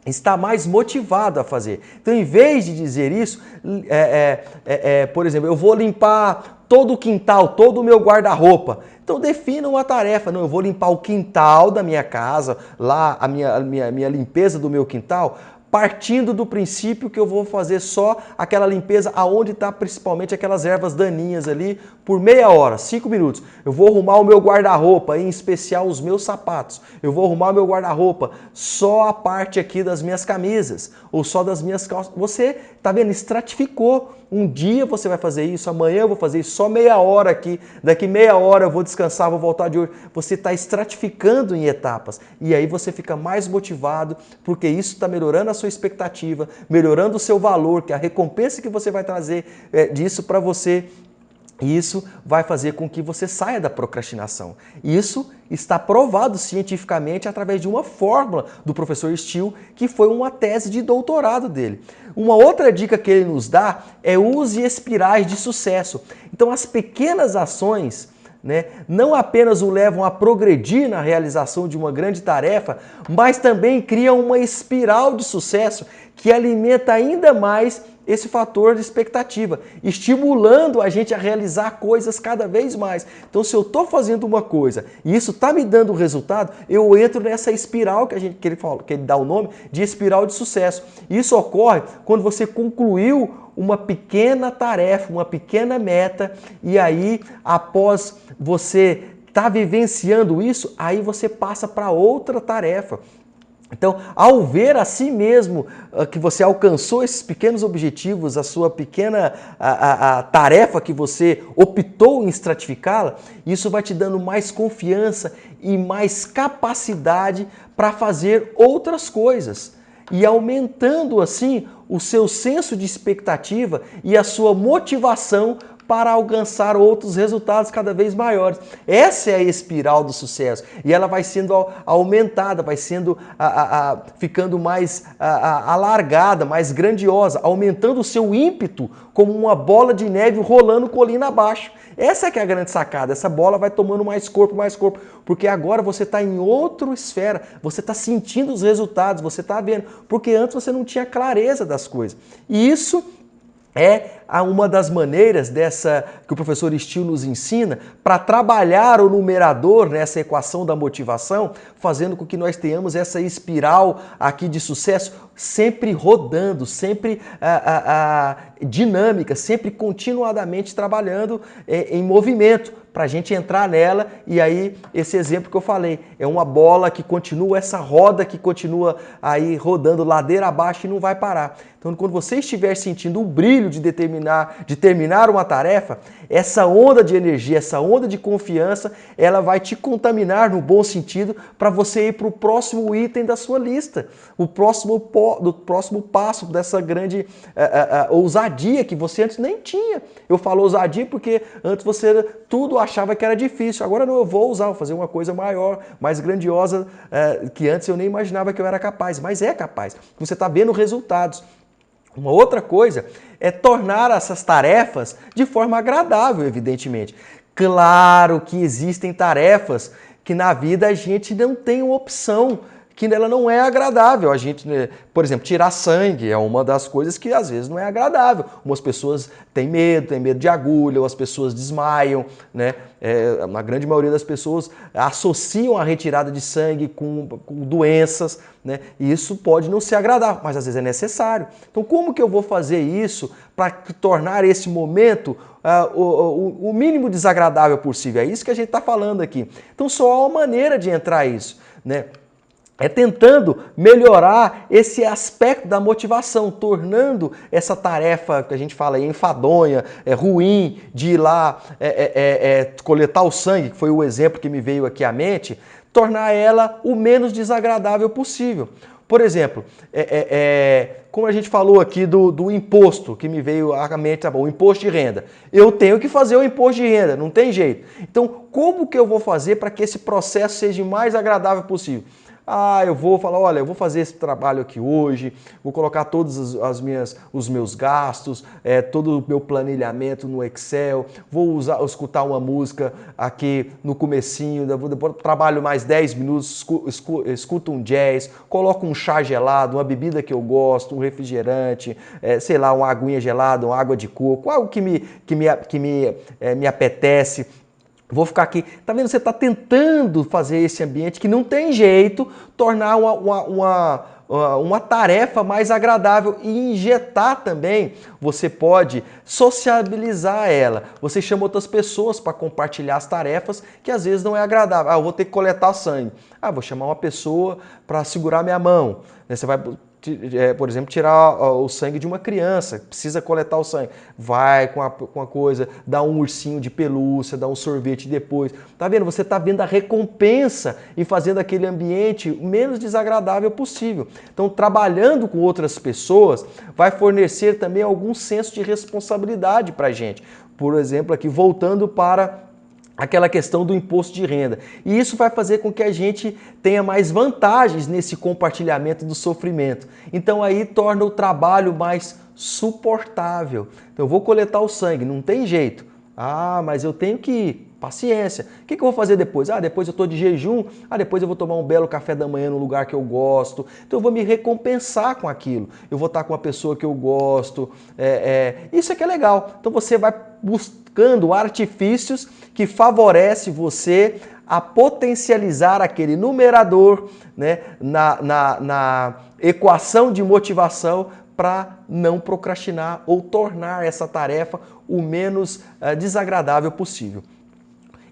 está mais motivado a fazer. Então, em vez de dizer isso, é, é, é, é por exemplo, eu vou limpar todo o quintal, todo o meu guarda-roupa. Então defina uma tarefa. Não, eu vou limpar o quintal da minha casa, lá a minha, a minha, minha limpeza do meu quintal partindo do princípio que eu vou fazer só aquela limpeza aonde está principalmente aquelas ervas daninhas ali por meia hora, cinco minutos. Eu vou arrumar o meu guarda-roupa, em especial os meus sapatos. Eu vou arrumar o meu guarda-roupa só a parte aqui das minhas camisas ou só das minhas calças. Você tá vendo? Estratificou. Um dia você vai fazer isso, amanhã eu vou fazer isso, só meia hora aqui, daqui meia hora eu vou descansar, vou voltar de hoje. Você está estratificando em etapas e aí você fica mais motivado porque isso está melhorando a sua expectativa, melhorando o seu valor, que é a recompensa que você vai trazer é, disso para você isso vai fazer com que você saia da procrastinação. Isso está provado cientificamente através de uma fórmula do professor Steele, que foi uma tese de doutorado dele. Uma outra dica que ele nos dá é use espirais de sucesso. Então, as pequenas ações né, não apenas o levam a progredir na realização de uma grande tarefa, mas também criam uma espiral de sucesso que alimenta ainda mais esse fator de expectativa, estimulando a gente a realizar coisas cada vez mais. Então, se eu estou fazendo uma coisa e isso está me dando resultado, eu entro nessa espiral que, a gente, que, ele fala, que ele dá o nome de espiral de sucesso. Isso ocorre quando você concluiu uma pequena tarefa, uma pequena meta, e aí, após você estar tá vivenciando isso, aí você passa para outra tarefa. Então, ao ver a si mesmo uh, que você alcançou esses pequenos objetivos, a sua pequena a, a, a tarefa que você optou em estratificá-la, isso vai te dando mais confiança e mais capacidade para fazer outras coisas. E aumentando assim o seu senso de expectativa e a sua motivação para alcançar outros resultados cada vez maiores. Essa é a espiral do sucesso e ela vai sendo aumentada, vai sendo a, a, a, ficando mais alargada, mais grandiosa, aumentando o seu ímpeto como uma bola de neve rolando colina abaixo. Essa é que é a grande sacada. Essa bola vai tomando mais corpo, mais corpo, porque agora você está em outra esfera, você está sentindo os resultados, você está vendo, porque antes você não tinha clareza das coisas. E isso é uma das maneiras dessa que o professor Steele nos ensina para trabalhar o numerador nessa equação da motivação, fazendo com que nós tenhamos essa espiral aqui de sucesso sempre rodando, sempre dinâmica, sempre continuadamente trabalhando é, em movimento para a gente entrar nela e aí esse exemplo que eu falei é uma bola que continua essa roda que continua aí rodando ladeira abaixo e não vai parar. Então quando você estiver sentindo o brilho de determinar de terminar uma tarefa, essa onda de energia, essa onda de confiança, ela vai te contaminar no bom sentido para você ir para o próximo item da sua lista, o próximo do próximo passo dessa grande uh, uh, uh, ousadia que você antes nem tinha. Eu falo ousadia porque antes você tudo achava que era difícil. Agora não, eu vou usar, vou fazer uma coisa maior, mais grandiosa, que antes eu nem imaginava que eu era capaz. Mas é capaz. Você está vendo resultados. Uma outra coisa é tornar essas tarefas de forma agradável, evidentemente. Claro que existem tarefas que na vida a gente não tem opção que ela não é agradável. A gente, né, por exemplo, tirar sangue é uma das coisas que às vezes não é agradável. Umas pessoas têm medo, têm medo de agulha, ou as pessoas desmaiam, né? É, a grande maioria das pessoas associam a retirada de sangue com, com doenças, né? E isso pode não ser agradável, mas às vezes é necessário. Então, como que eu vou fazer isso para tornar esse momento uh, o, o, o mínimo desagradável possível? É isso que a gente está falando aqui. Então, só há uma maneira de entrar isso, né? É tentando melhorar esse aspecto da motivação, tornando essa tarefa que a gente fala aí enfadonha, é ruim, de ir lá é, é, é, é, coletar o sangue, que foi o exemplo que me veio aqui à mente, tornar ela o menos desagradável possível. Por exemplo, é, como a gente falou aqui do, do imposto, que me veio à mente, tá bom, o imposto de renda. Eu tenho que fazer o imposto de renda, não tem jeito. Então, como que eu vou fazer para que esse processo seja o mais agradável possível? Ah, eu vou falar, olha, eu vou fazer esse trabalho aqui hoje, vou colocar todos as, as minhas, os meus gastos, é, todo o meu planilhamento no Excel, vou usar, escutar uma música aqui no comecinho, depois trabalho mais 10 minutos, escuto um jazz, coloco um chá gelado, uma bebida que eu gosto, um refrigerante, é, sei lá, uma aguinha gelada, uma água de coco, algo que me, que me, que me, é, me apetece Vou ficar aqui. Tá vendo? Você está tentando fazer esse ambiente que não tem jeito, tornar uma, uma, uma, uma, tarefa mais agradável e injetar também. Você pode sociabilizar ela. Você chama outras pessoas para compartilhar as tarefas que às vezes não é agradável. Ah, eu vou ter que coletar sangue. Ah, vou chamar uma pessoa para segurar minha mão. Você vai por exemplo, tirar o sangue de uma criança, precisa coletar o sangue. Vai com a, com a coisa, dá um ursinho de pelúcia, dá um sorvete depois. Tá vendo? Você tá vendo a recompensa e fazendo aquele ambiente o menos desagradável possível. Então, trabalhando com outras pessoas, vai fornecer também algum senso de responsabilidade para gente. Por exemplo, aqui voltando para aquela questão do imposto de renda. E isso vai fazer com que a gente tenha mais vantagens nesse compartilhamento do sofrimento. Então aí torna o trabalho mais suportável. Então eu vou coletar o sangue, não tem jeito. Ah, mas eu tenho que ir. Paciência. O que, eu vou fazer depois? Ah, depois eu estou de jejum. Ah, depois eu vou tomar um belo café da manhã no lugar que eu gosto. Então eu vou me recompensar com aquilo. Eu vou estar com uma pessoa que eu gosto. É, é... Isso é que é legal. Então você vai buscando artifícios que favorecem você a potencializar aquele numerador né, na, na, na equação de motivação para não procrastinar ou tornar essa tarefa o menos uh, desagradável possível.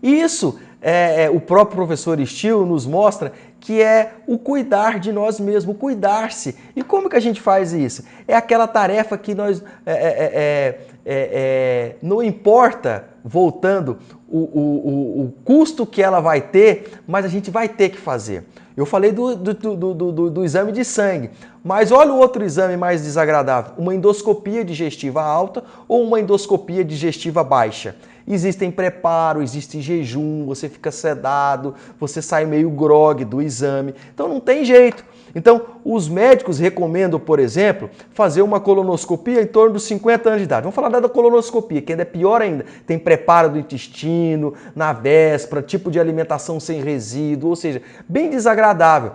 E isso é, o próprio professor Steele nos mostra que é o cuidar de nós mesmos, cuidar-se. E como que a gente faz isso? É aquela tarefa que nós é, é, é, é não importa, voltando, o, o, o, custo que ela vai ter, mas a gente vai ter que fazer. Eu falei do, do, do, do, do exame de sangue, mas olha o outro exame mais desagradável: uma endoscopia digestiva alta ou uma endoscopia digestiva baixa. Existem preparo, existe jejum, você fica sedado, você sai meio grogue do exame. Então não tem jeito. Então, os médicos recomendam, por exemplo, fazer uma colonoscopia em torno dos 50 anos de idade. Vamos falar da colonoscopia, que ainda é pior ainda. Tem preparo do intestino, na véspera, tipo de alimentação sem resíduo, ou seja, bem desagradável.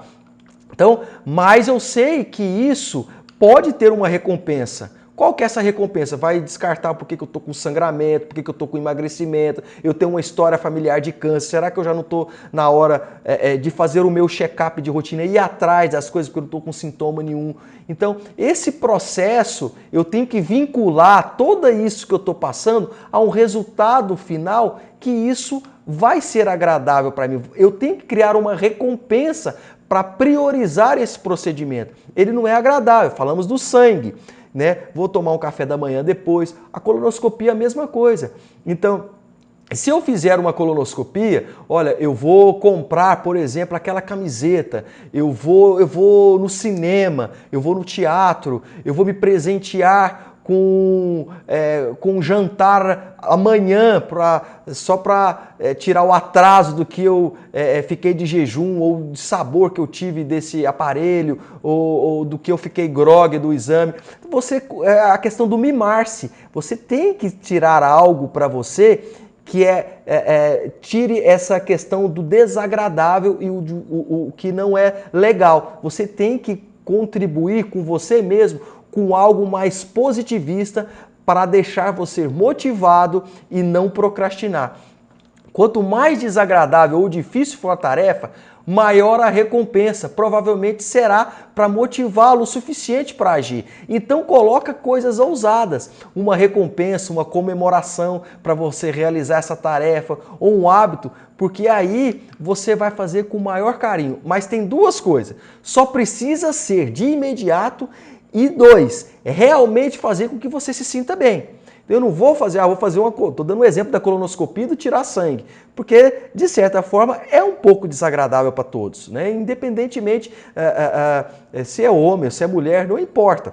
Então, mas eu sei que isso pode ter uma recompensa. Qual que é essa recompensa? Vai descartar por que, que eu estou com sangramento, por que, que eu estou com emagrecimento, eu tenho uma história familiar de câncer, será que eu já não estou na hora é, é, de fazer o meu check-up de rotina e ir atrás das coisas porque eu não estou com sintoma nenhum? Então, esse processo, eu tenho que vincular todo isso que eu estou passando a um resultado final que isso vai ser agradável para mim. Eu tenho que criar uma recompensa para priorizar esse procedimento. Ele não é agradável, falamos do sangue né? Vou tomar um café da manhã depois. A colonoscopia é a mesma coisa. Então, se eu fizer uma colonoscopia, olha, eu vou comprar, por exemplo, aquela camiseta, eu vou, eu vou no cinema, eu vou no teatro, eu vou me presentear com, é, com jantar amanhã pra, só para é, tirar o atraso do que eu é, é, fiquei de jejum ou de sabor que eu tive desse aparelho ou, ou do que eu fiquei grog do exame. Você é a questão do mimar-se. Você tem que tirar algo para você que é, é, é, tire essa questão do desagradável e o, o, o que não é legal. Você tem que contribuir com você mesmo com algo mais positivista para deixar você motivado e não procrastinar. Quanto mais desagradável ou difícil for a tarefa, maior a recompensa. Provavelmente será para motivá-lo o suficiente para agir. Então coloca coisas ousadas, uma recompensa, uma comemoração para você realizar essa tarefa ou um hábito, porque aí você vai fazer com maior carinho. Mas tem duas coisas. Só precisa ser de imediato e dois, é realmente fazer com que você se sinta bem. Eu não vou fazer, ah, vou fazer uma. Estou dando um exemplo da colonoscopia do tirar sangue, porque de certa forma é um pouco desagradável para todos, né? independentemente é, é, é, se é homem, se é mulher, não importa.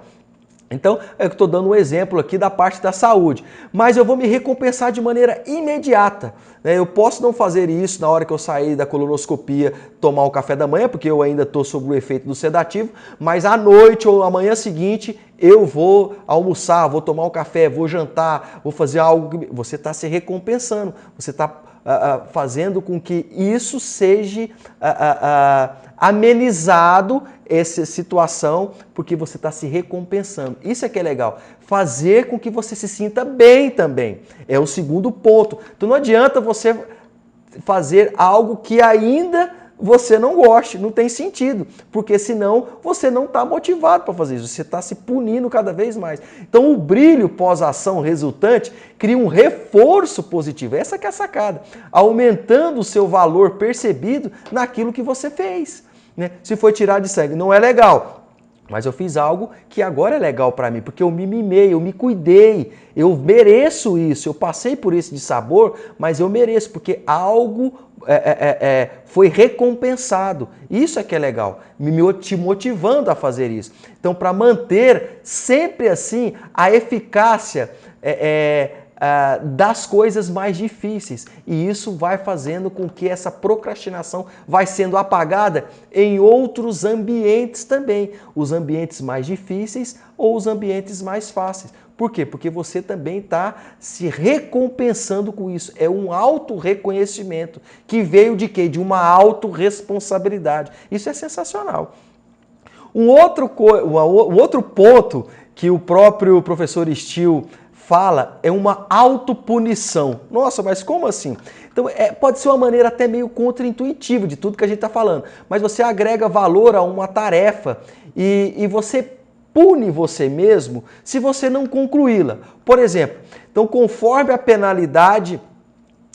Então, eu estou dando um exemplo aqui da parte da saúde, mas eu vou me recompensar de maneira imediata. Né? Eu posso não fazer isso na hora que eu sair da colonoscopia, tomar o café da manhã, porque eu ainda estou sob o efeito do sedativo, mas à noite ou amanhã seguinte eu vou almoçar, vou tomar um café, vou jantar, vou fazer algo. Que... Você está se recompensando, você está fazendo com que isso seja amenizado essa situação, porque você está se recompensando. Isso é que é legal. Fazer com que você se sinta bem também. É o segundo ponto. Então não adianta você fazer algo que ainda você não goste, não tem sentido, porque senão você não está motivado para fazer isso, você está se punindo cada vez mais. Então o brilho pós-ação resultante cria um reforço positivo, essa que é a sacada, aumentando o seu valor percebido naquilo que você fez. Né? Se foi tirar de sangue, não é legal, mas eu fiz algo que agora é legal para mim, porque eu me mimei, eu me cuidei, eu mereço isso, eu passei por isso de sabor, mas eu mereço, porque algo é, é, é, é foi recompensado. Isso é que é legal, me te motivando a fazer isso. Então, para manter sempre assim a eficácia é, uh, das coisas mais difíceis. E isso vai fazendo com que essa procrastinação vai sendo apagada em outros ambientes também, os ambientes mais difíceis ou os ambientes mais fáceis. Por quê? Porque você também está se recompensando com isso. É um auto-reconhecimento que veio de quê? De uma autorresponsabilidade. Isso é sensacional. Um outro, um outro ponto que o próprio professor Steele fala é uma autopunição. Nossa, mas como assim? Então, é, pode ser uma maneira até meio contraintuitiva de tudo que a gente está falando, mas você agrega valor a uma tarefa e, e você pune você mesmo se você não concluí-la. Por exemplo, então, conforme a penalidade,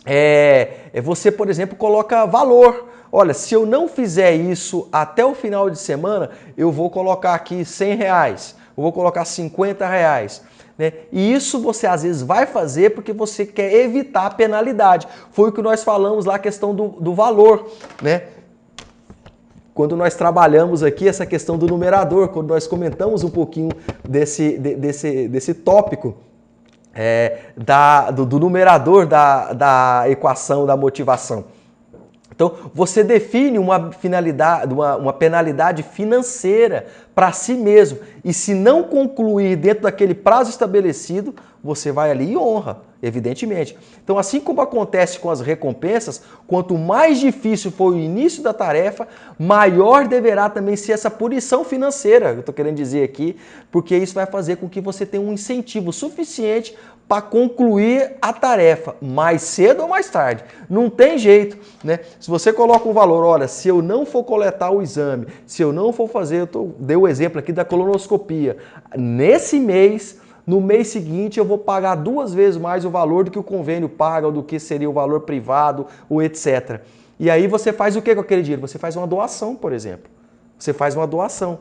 é, é, você, por exemplo, coloca valor. Olha, se eu não fizer isso até o final de semana, eu vou colocar aqui 100 reais, eu vou colocar 50 reais. Né? E isso você às vezes vai fazer porque você quer evitar a penalidade. Foi o que nós falamos lá, a questão do, do valor. Né? Quando nós trabalhamos aqui essa questão do numerador, quando nós comentamos um pouquinho desse, de, desse, desse tópico, é, da, do, do numerador da, da equação da motivação. Então, você define uma finalidade, uma, uma penalidade financeira para si mesmo. E se não concluir dentro daquele prazo estabelecido, você vai ali e honra, evidentemente. Então, assim como acontece com as recompensas, quanto mais difícil for o início da tarefa, maior deverá também ser essa punição financeira, eu estou querendo dizer aqui, porque isso vai fazer com que você tenha um incentivo suficiente para concluir a tarefa, mais cedo ou mais tarde. Não tem jeito, né? Se você coloca um valor, olha, se eu não for coletar o exame, se eu não for fazer, eu tô, dei o exemplo aqui da colonoscopia, nesse mês, no mês seguinte eu vou pagar duas vezes mais o valor do que o convênio paga, ou do que seria o valor privado, ou etc. E aí você faz o que com aquele dinheiro? Você faz uma doação, por exemplo. Você faz uma doação.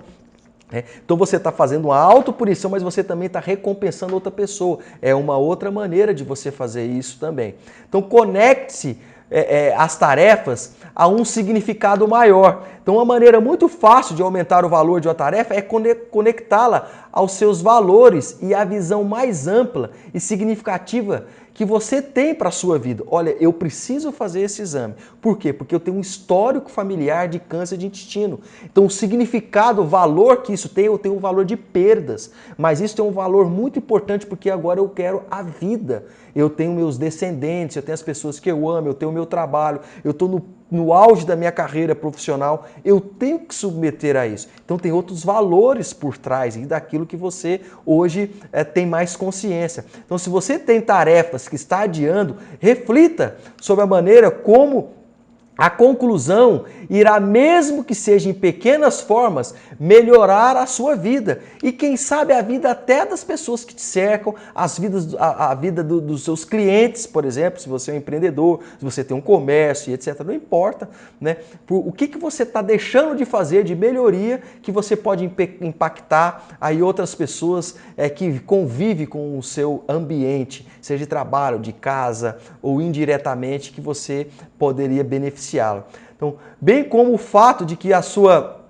É, então você está fazendo uma autopunição, mas você também está recompensando outra pessoa. É uma outra maneira de você fazer isso também. Então conecte-se é, é, as tarefas a um significado maior. Então, uma maneira muito fácil de aumentar o valor de uma tarefa é conectá-la aos seus valores e à visão mais ampla e significativa que você tem para a sua vida. Olha, eu preciso fazer esse exame. Por quê? Porque eu tenho um histórico familiar de câncer de intestino. Então, o significado, o valor que isso tem, eu tenho um valor de perdas. Mas isso tem um valor muito importante porque agora eu quero a vida. Eu tenho meus descendentes, eu tenho as pessoas que eu amo, eu tenho o meu trabalho, eu estou no no auge da minha carreira profissional, eu tenho que submeter a isso. Então tem outros valores por trás e daquilo que você hoje é, tem mais consciência. Então se você tem tarefas que está adiando, reflita sobre a maneira como a conclusão irá, mesmo que seja em pequenas formas, melhorar a sua vida. E quem sabe a vida até das pessoas que te cercam, as vidas, a, a vida do, dos seus clientes, por exemplo, se você é um empreendedor, se você tem um comércio, etc. Não importa. Né? O que, que você está deixando de fazer de melhoria que você pode impactar aí outras pessoas é, que convivem com o seu ambiente, seja de trabalho, de casa ou indiretamente, que você poderia Então, bem como o fato de que a sua,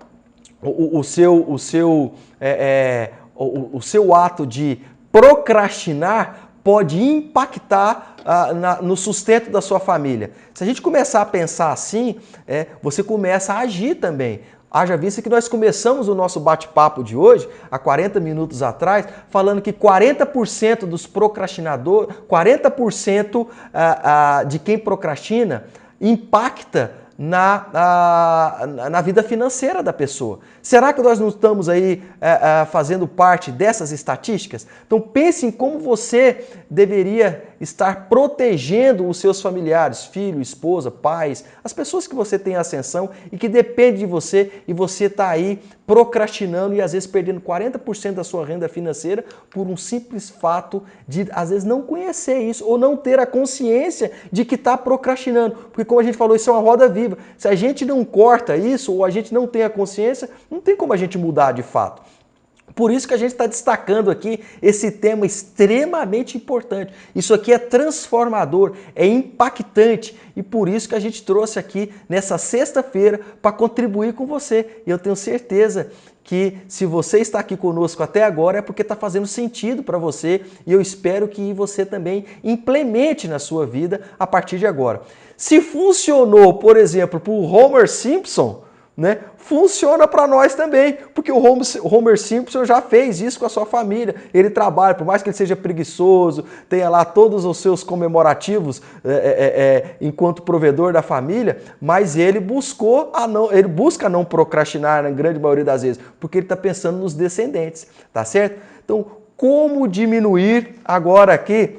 o, o seu, o seu, é, é, o, o, seu ato de procrastinar pode impactar ah, na, no sustento da sua família. Se a gente começar a pensar assim, é, você começa a agir também. Haja vista que nós começamos o nosso bate-papo de hoje, há 40 minutos atrás, falando que 40% dos procrastinadores, 40% ah, ah, de quem procrastina impacta na, na, na, vida financeira da pessoa. Será que nós não estamos aí é, é, fazendo parte dessas estatísticas? Então pense em como você deveria estar protegendo os seus familiares, filho, esposa, pais, as pessoas que você tem ascensão e que dependem de você e você está aí procrastinando e às vezes perdendo 40% da sua renda financeira por um simples fato de às vezes não conhecer isso ou não ter a consciência de que está procrastinando. Porque como a gente falou, isso é uma roda viva. Se a gente não corta isso ou a gente não tem a consciência, não tem como a gente mudar de fato. Por isso que a gente está destacando aqui esse tema extremamente importante. Isso aqui é transformador, é impactante e por isso que a gente trouxe aqui nessa sexta-feira para contribuir com você. E eu tenho certeza que se você está aqui conosco até agora é porque está fazendo sentido para você e eu espero que você também implemente na sua vida a partir de agora. Se funcionou, por exemplo, para o Homer Simpson, né? Funciona para nós também, porque o Homer Simpson já fez isso com a sua família. Ele trabalha, por mais que ele seja preguiçoso, tenha lá todos os seus comemorativos é, é, é, é, enquanto provedor da família, mas ele buscou a não, ele busca não procrastinar na grande maioria das vezes, porque ele está pensando nos descendentes, tá certo? Então, como diminuir agora aqui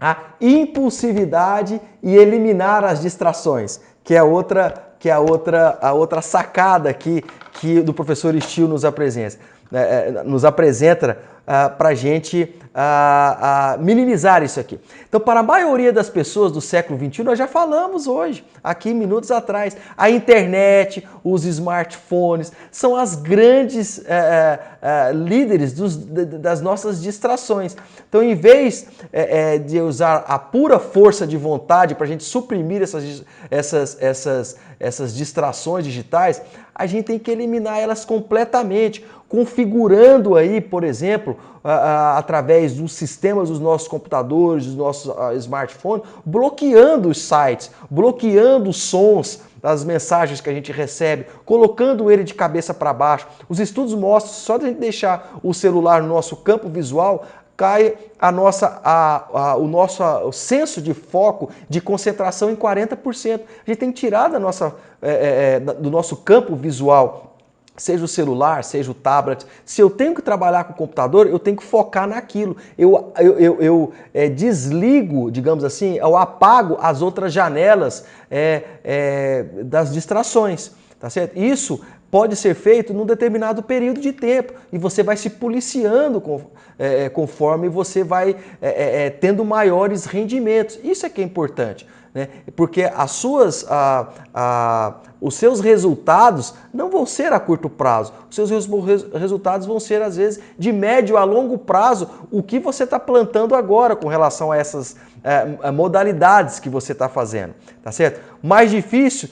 a impulsividade e eliminar as distrações, que é outra que é a outra, a outra sacada aqui que do professor Steele nos apresenta, né, nos apresenta uh, para a gente uh, uh, minimizar isso aqui. Então, para a maioria das pessoas do século XXI, nós já falamos hoje, aqui minutos atrás, a internet, os smartphones são as grandes uh, líderes dos, das nossas distrações. Então, em vez eh, de usar a pura força de vontade para a gente suprimir essas, essas, essas, essas distrações digitais, a gente tem que eliminar elas completamente, configurando aí, por exemplo, através dos sistemas dos nossos computadores, dos nossos smartphones, bloqueando os sites, bloqueando os sons das mensagens que a gente recebe, colocando ele de cabeça para baixo. Os estudos mostram só de a gente deixar o celular no nosso campo visual, cai a nossa, a, a, o nosso senso de foco, de concentração em 40%. A gente tem que tirar nossa, é, é, do nosso campo visual seja o celular, seja o tablet, se eu tenho que trabalhar com o computador, eu tenho que focar naquilo. Eu, eu, eu, eu é, desligo, digamos assim, eu apago as outras janelas é, é, das distrações. Tá certo? Isso pode ser feito num determinado período de tempo e você vai se policiando com, é, é, conforme você vai é, tendo maiores rendimentos. Isso é que é importante. Né? Porque as suas, a, a, os seus resultados não vão ser a curto prazo. Os seus resultados vão ser, às vezes, de médio a longo prazo, o que você está plantando agora com relação a essas é, modalidades que você está fazendo. Tá certo? Mais difícil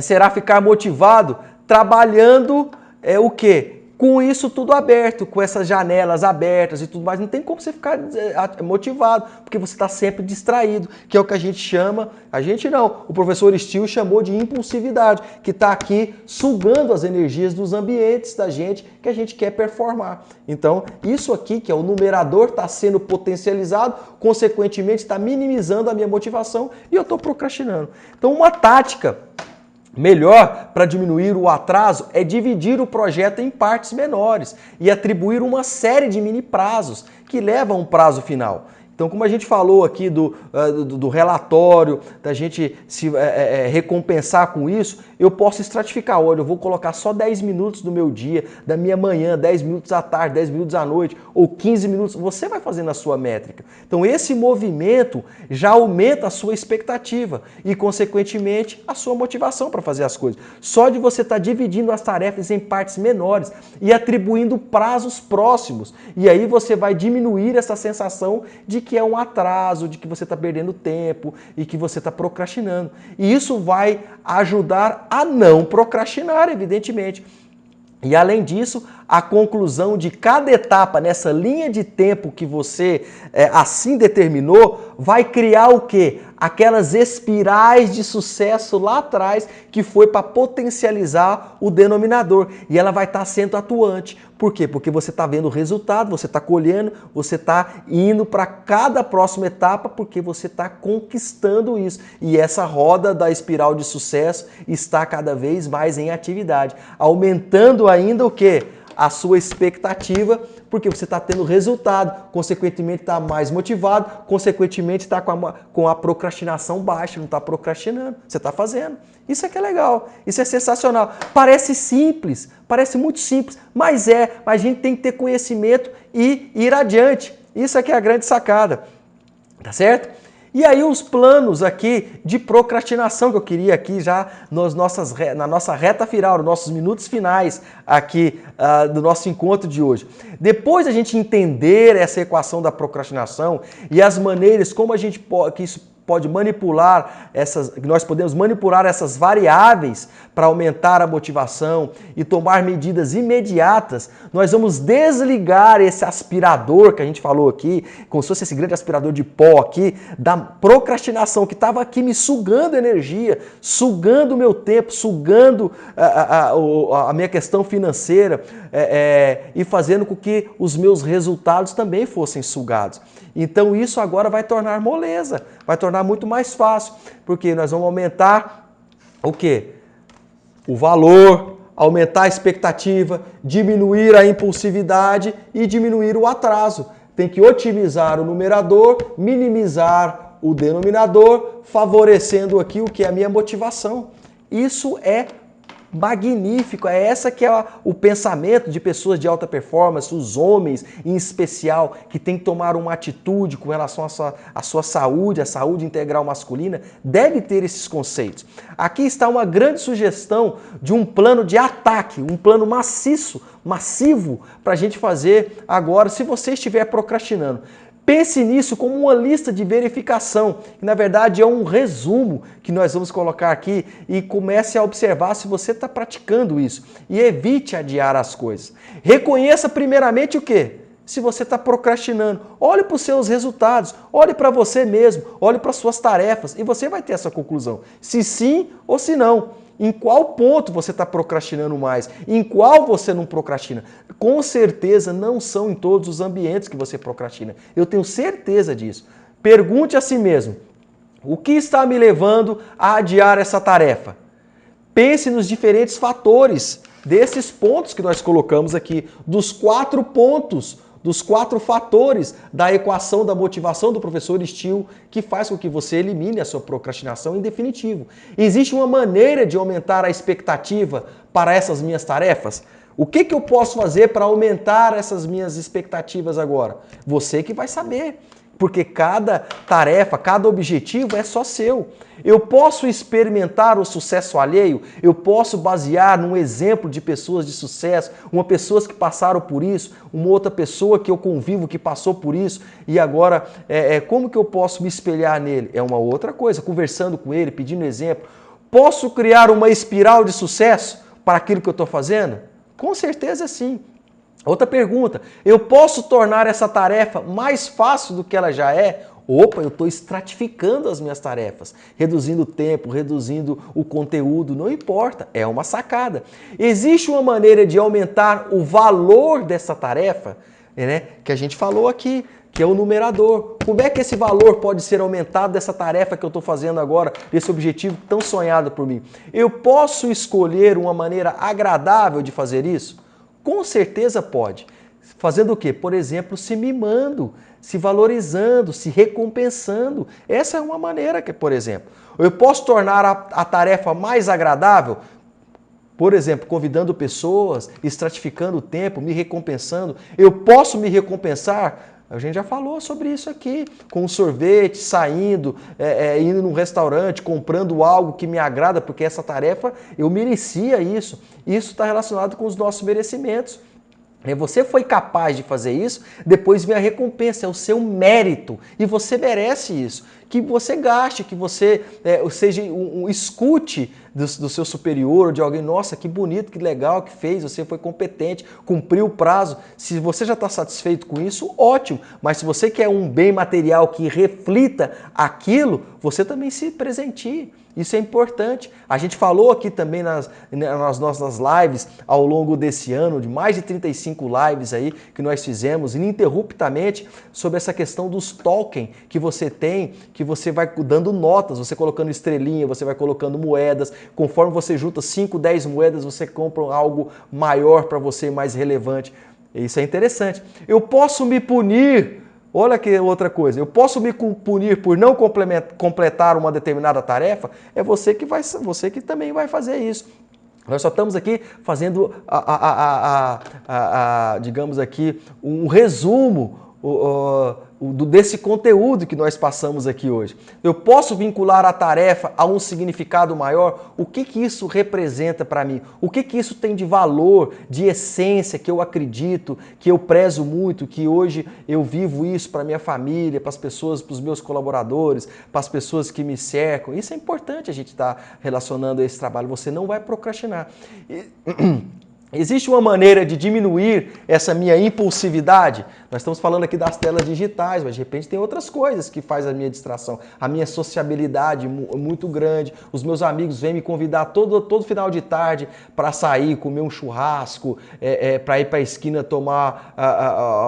será ficar motivado trabalhando é o que? Com isso tudo aberto, com essas janelas abertas e tudo mais, não tem como você ficar é, motivado, porque você está sempre distraído, que é o que a gente chama, a gente não, o professor Steele chamou de impulsividade, que está aqui sugando as energias dos ambientes da gente que a gente quer performar. Então, isso aqui, que é o numerador, está sendo potencializado, consequentemente está minimizando a minha motivação e eu estou procrastinando. Então, uma tática Melhor para diminuir o atraso é dividir o projeto em partes menores e atribuir uma série de mini prazos que levam a um prazo final. Então, como a gente falou aqui do, uh, do, do, relatório, da gente se é, é, recompensar com isso, eu posso estratificar. Olha, eu vou colocar só 10 minutos do meu dia, da minha manhã, 10 minutos à tarde, 10 minutos à noite, ou 15 minutos. Você vai fazendo a sua métrica. Então, esse movimento já aumenta a sua expectativa e, consequentemente, a sua motivação para fazer as coisas. Só de você estar tá dividindo as tarefas em partes menores e atribuindo prazos próximos. E aí você vai diminuir essa sensação de que é um atraso, de que você está perdendo tempo e que você está procrastinando. E isso vai ajudar a não procrastinar, evidentemente. E além disso, a conclusão de cada etapa nessa linha de tempo que você é, assim determinou vai criar o quê? Aquelas espirais de sucesso lá atrás que foi para potencializar o denominador. E ela vai estar tá sendo atuante. Por quê? Porque você está vendo o resultado, você está colhendo, você está indo para cada próxima etapa porque você está conquistando isso. E essa roda da espiral de sucesso está cada vez mais em atividade, aumentando ainda o quê? A sua expectativa, porque você está tendo resultado, consequentemente está mais motivado, consequentemente está com a, com a procrastinação baixa, não está procrastinando, você está fazendo. Isso é que é legal, isso é sensacional. Parece simples, parece muito simples, mas é, mas a gente tem que ter conhecimento e ir adiante. Isso é que é a grande sacada, tá certo? E aí os planos aqui de procrastinação que eu queria aqui já nas nossas, na nossa reta final, nos nossos minutos finais aqui uh, do nosso encontro de hoje. Depois a gente entender essa equação da procrastinação e as maneiras como a gente pode, que isso pode manipular essas, nós podemos manipular essas variáveis para aumentar a motivação e tomar medidas imediatas, nós vamos desligar esse aspirador que a gente falou aqui, como se fosse esse grande aspirador de pó aqui, da procrastinação que estava aqui me sugando energia, sugando o meu tempo, sugando a, a, a, a minha questão financeira é, é, e fazendo com que os meus resultados também fossem sugados. Então isso agora vai tornar moleza, vai tornar muito mais fácil, porque nós vamos aumentar o quê? O valor, aumentar a expectativa, diminuir a impulsividade e diminuir o atraso. Tem que otimizar o numerador, minimizar o denominador, favorecendo aqui o que é a minha motivação. Isso é magnífico. É essa que é o pensamento de pessoas de alta performance, os homens em especial, que tem que tomar uma atitude com relação à sua, à sua saúde, à saúde integral masculina, deve ter esses conceitos. Aqui está uma grande sugestão de um plano de ataque, um plano maciço, massivo, para a gente fazer agora, se você estiver procrastinando. Pense nisso como uma lista de verificação, que na verdade é um resumo que nós vamos colocar aqui e comece a observar se você está praticando isso e evite adiar as coisas. Reconheça primeiramente o que? Se você está procrastinando, olhe para os seus resultados, olhe para você mesmo, olhe para as suas tarefas e você vai ter essa conclusão. Se sim ou se não. Em qual ponto você está procrastinando mais? Em qual você não procrastina? Com certeza não são em todos os ambientes que você procrastina. Eu tenho certeza disso. Pergunte a si mesmo: o que está me levando a adiar essa tarefa? Pense nos diferentes fatores desses pontos que nós colocamos aqui, dos quatro pontos dos quatro fatores da equação da motivação do professor Steele que faz com que você elimine a sua procrastinação em definitivo. Existe uma maneira de aumentar a expectativa para essas minhas tarefas? O que, que eu posso fazer para aumentar essas minhas expectativas agora? Você que vai saber porque cada tarefa, cada objetivo é só seu. Eu posso experimentar o sucesso alheio, eu posso basear num exemplo de pessoas de sucesso, uma pessoas que passaram por isso, uma outra pessoa que eu convivo que passou por isso e agora é, é, como que eu posso me espelhar nele? É uma outra coisa, conversando com ele, pedindo exemplo. Posso criar uma espiral de sucesso para aquilo que eu estou fazendo? Com certeza sim. Outra pergunta: eu posso tornar essa tarefa mais fácil do que ela já é? Opa, eu estou estratificando as minhas tarefas, reduzindo o tempo, reduzindo o conteúdo, não importa, é uma sacada. Existe uma maneira de aumentar o valor dessa tarefa, né, que a gente falou aqui, que é o numerador. Como é que esse valor pode ser aumentado dessa tarefa que eu estou fazendo agora, desse objetivo tão sonhado por mim? Eu posso escolher uma maneira agradável de fazer isso? Com certeza pode. Fazendo o quê? Por exemplo, se mimando, se valorizando, se recompensando. Essa é uma maneira que, por exemplo, eu posso tornar a, a tarefa mais agradável por exemplo, convidando pessoas, estratificando o tempo, me recompensando. Eu posso me recompensar a gente já falou sobre isso aqui, com sorvete, saindo, é, é, indo num restaurante, comprando algo que me agrada, porque essa tarefa eu merecia isso. Isso está relacionado com os nossos merecimentos. É, você foi capaz de fazer isso, depois vem a recompensa, é o seu mérito. E você merece isso. Que você gaste, que você é, seja um, um escute do, do, seu superior, de alguém, nossa, que bonito, que legal que fez, você foi competente, cumpriu o prazo. Se você já está satisfeito com isso, ótimo. Mas se você quer um bem material que reflita aquilo, você também se presentie. Isso é importante. A gente falou aqui também nas, nas, nossas lives ao longo desse ano, de mais de 35 lives aí que nós fizemos ininterruptamente sobre essa questão dos token que você tem, que você vai dando notas, você colocando estrelinha, você vai colocando moedas. Conforme você junta 5, 10 moedas, você compra algo maior para você, mais relevante. Isso é interessante. Eu posso me punir Olha que outra coisa, eu posso me punir por não completar uma determinada tarefa? É você que, vai, você que também vai fazer isso. Nós só estamos aqui fazendo, a, a, a, digamos aqui, um resumo desse conteúdo que nós passamos aqui hoje. Eu posso vincular a tarefa a um significado maior? O que, que isso representa para mim? O que, que isso tem de valor, de essência que eu acredito, que eu prezo muito, que hoje eu vivo isso para minha família, para as pessoas, para os meus colaboradores, para as pessoas que me cercam? Isso é importante a gente estar tá relacionando a esse trabalho. Você não vai procrastinar. E... Existe uma maneira de diminuir essa minha impulsividade? Nós estamos falando aqui das telas digitais, mas de repente tem outras coisas que faz a minha distração. A minha sociabilidade muito grande. Os meus amigos vêm me convidar todo, todo final de tarde para sair, comer um churrasco, é, é, para ir para a esquina tomar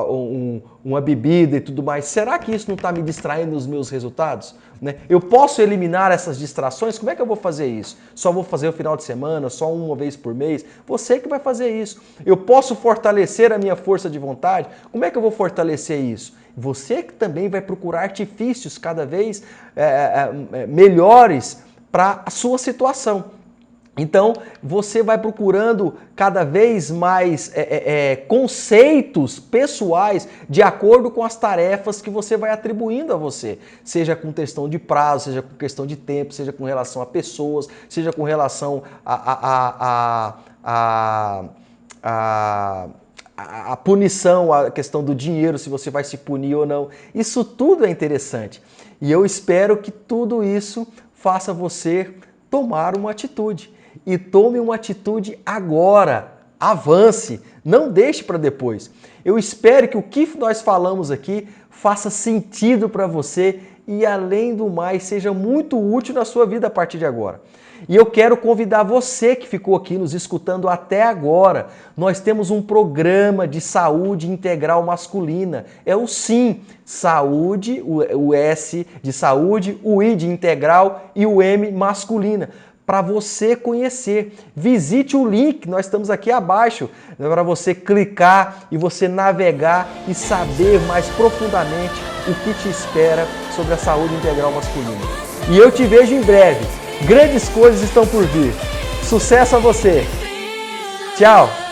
um, uma bebida e tudo mais. Será que isso não está me distraindo dos meus resultados? Né? Eu posso eliminar essas distrações? Como é que eu vou fazer isso? Só vou fazer o final de semana, só uma vez por mês? Você que vai fazer isso. Eu posso fortalecer a minha força de vontade? Como é que eu vou fortalecer isso? Você que também vai procurar artifícios cada vez é, é, melhores para a sua situação. Então, você vai procurando cada vez mais é, é, é, conceitos pessoais de acordo com as tarefas que você vai atribuindo a você. Seja com questão de prazo, seja com questão de tempo, seja com relação a pessoas, seja com relação a, a, a, a, punição, a questão do dinheiro, se você vai se punir ou não. Isso tudo é interessante. E eu espero que tudo isso faça você tomar uma atitude e tome uma atitude agora. Avance, não deixe para depois. Eu espero que o que nós falamos aqui faça sentido para você e, além do mais, seja muito útil na sua vida a partir de agora. E eu quero convidar você que ficou aqui nos escutando até agora. Nós temos um programa de saúde integral masculina. É o SIM, saúde, o S de saúde, o I de integral e o M masculina para você conhecer. Visite o link, nós estamos aqui abaixo, né, para você clicar e você navegar e saber mais profundamente o que te espera sobre a saúde integral masculina. E eu te vejo em breve. Grandes coisas estão por vir. Sucesso a você. Tchau.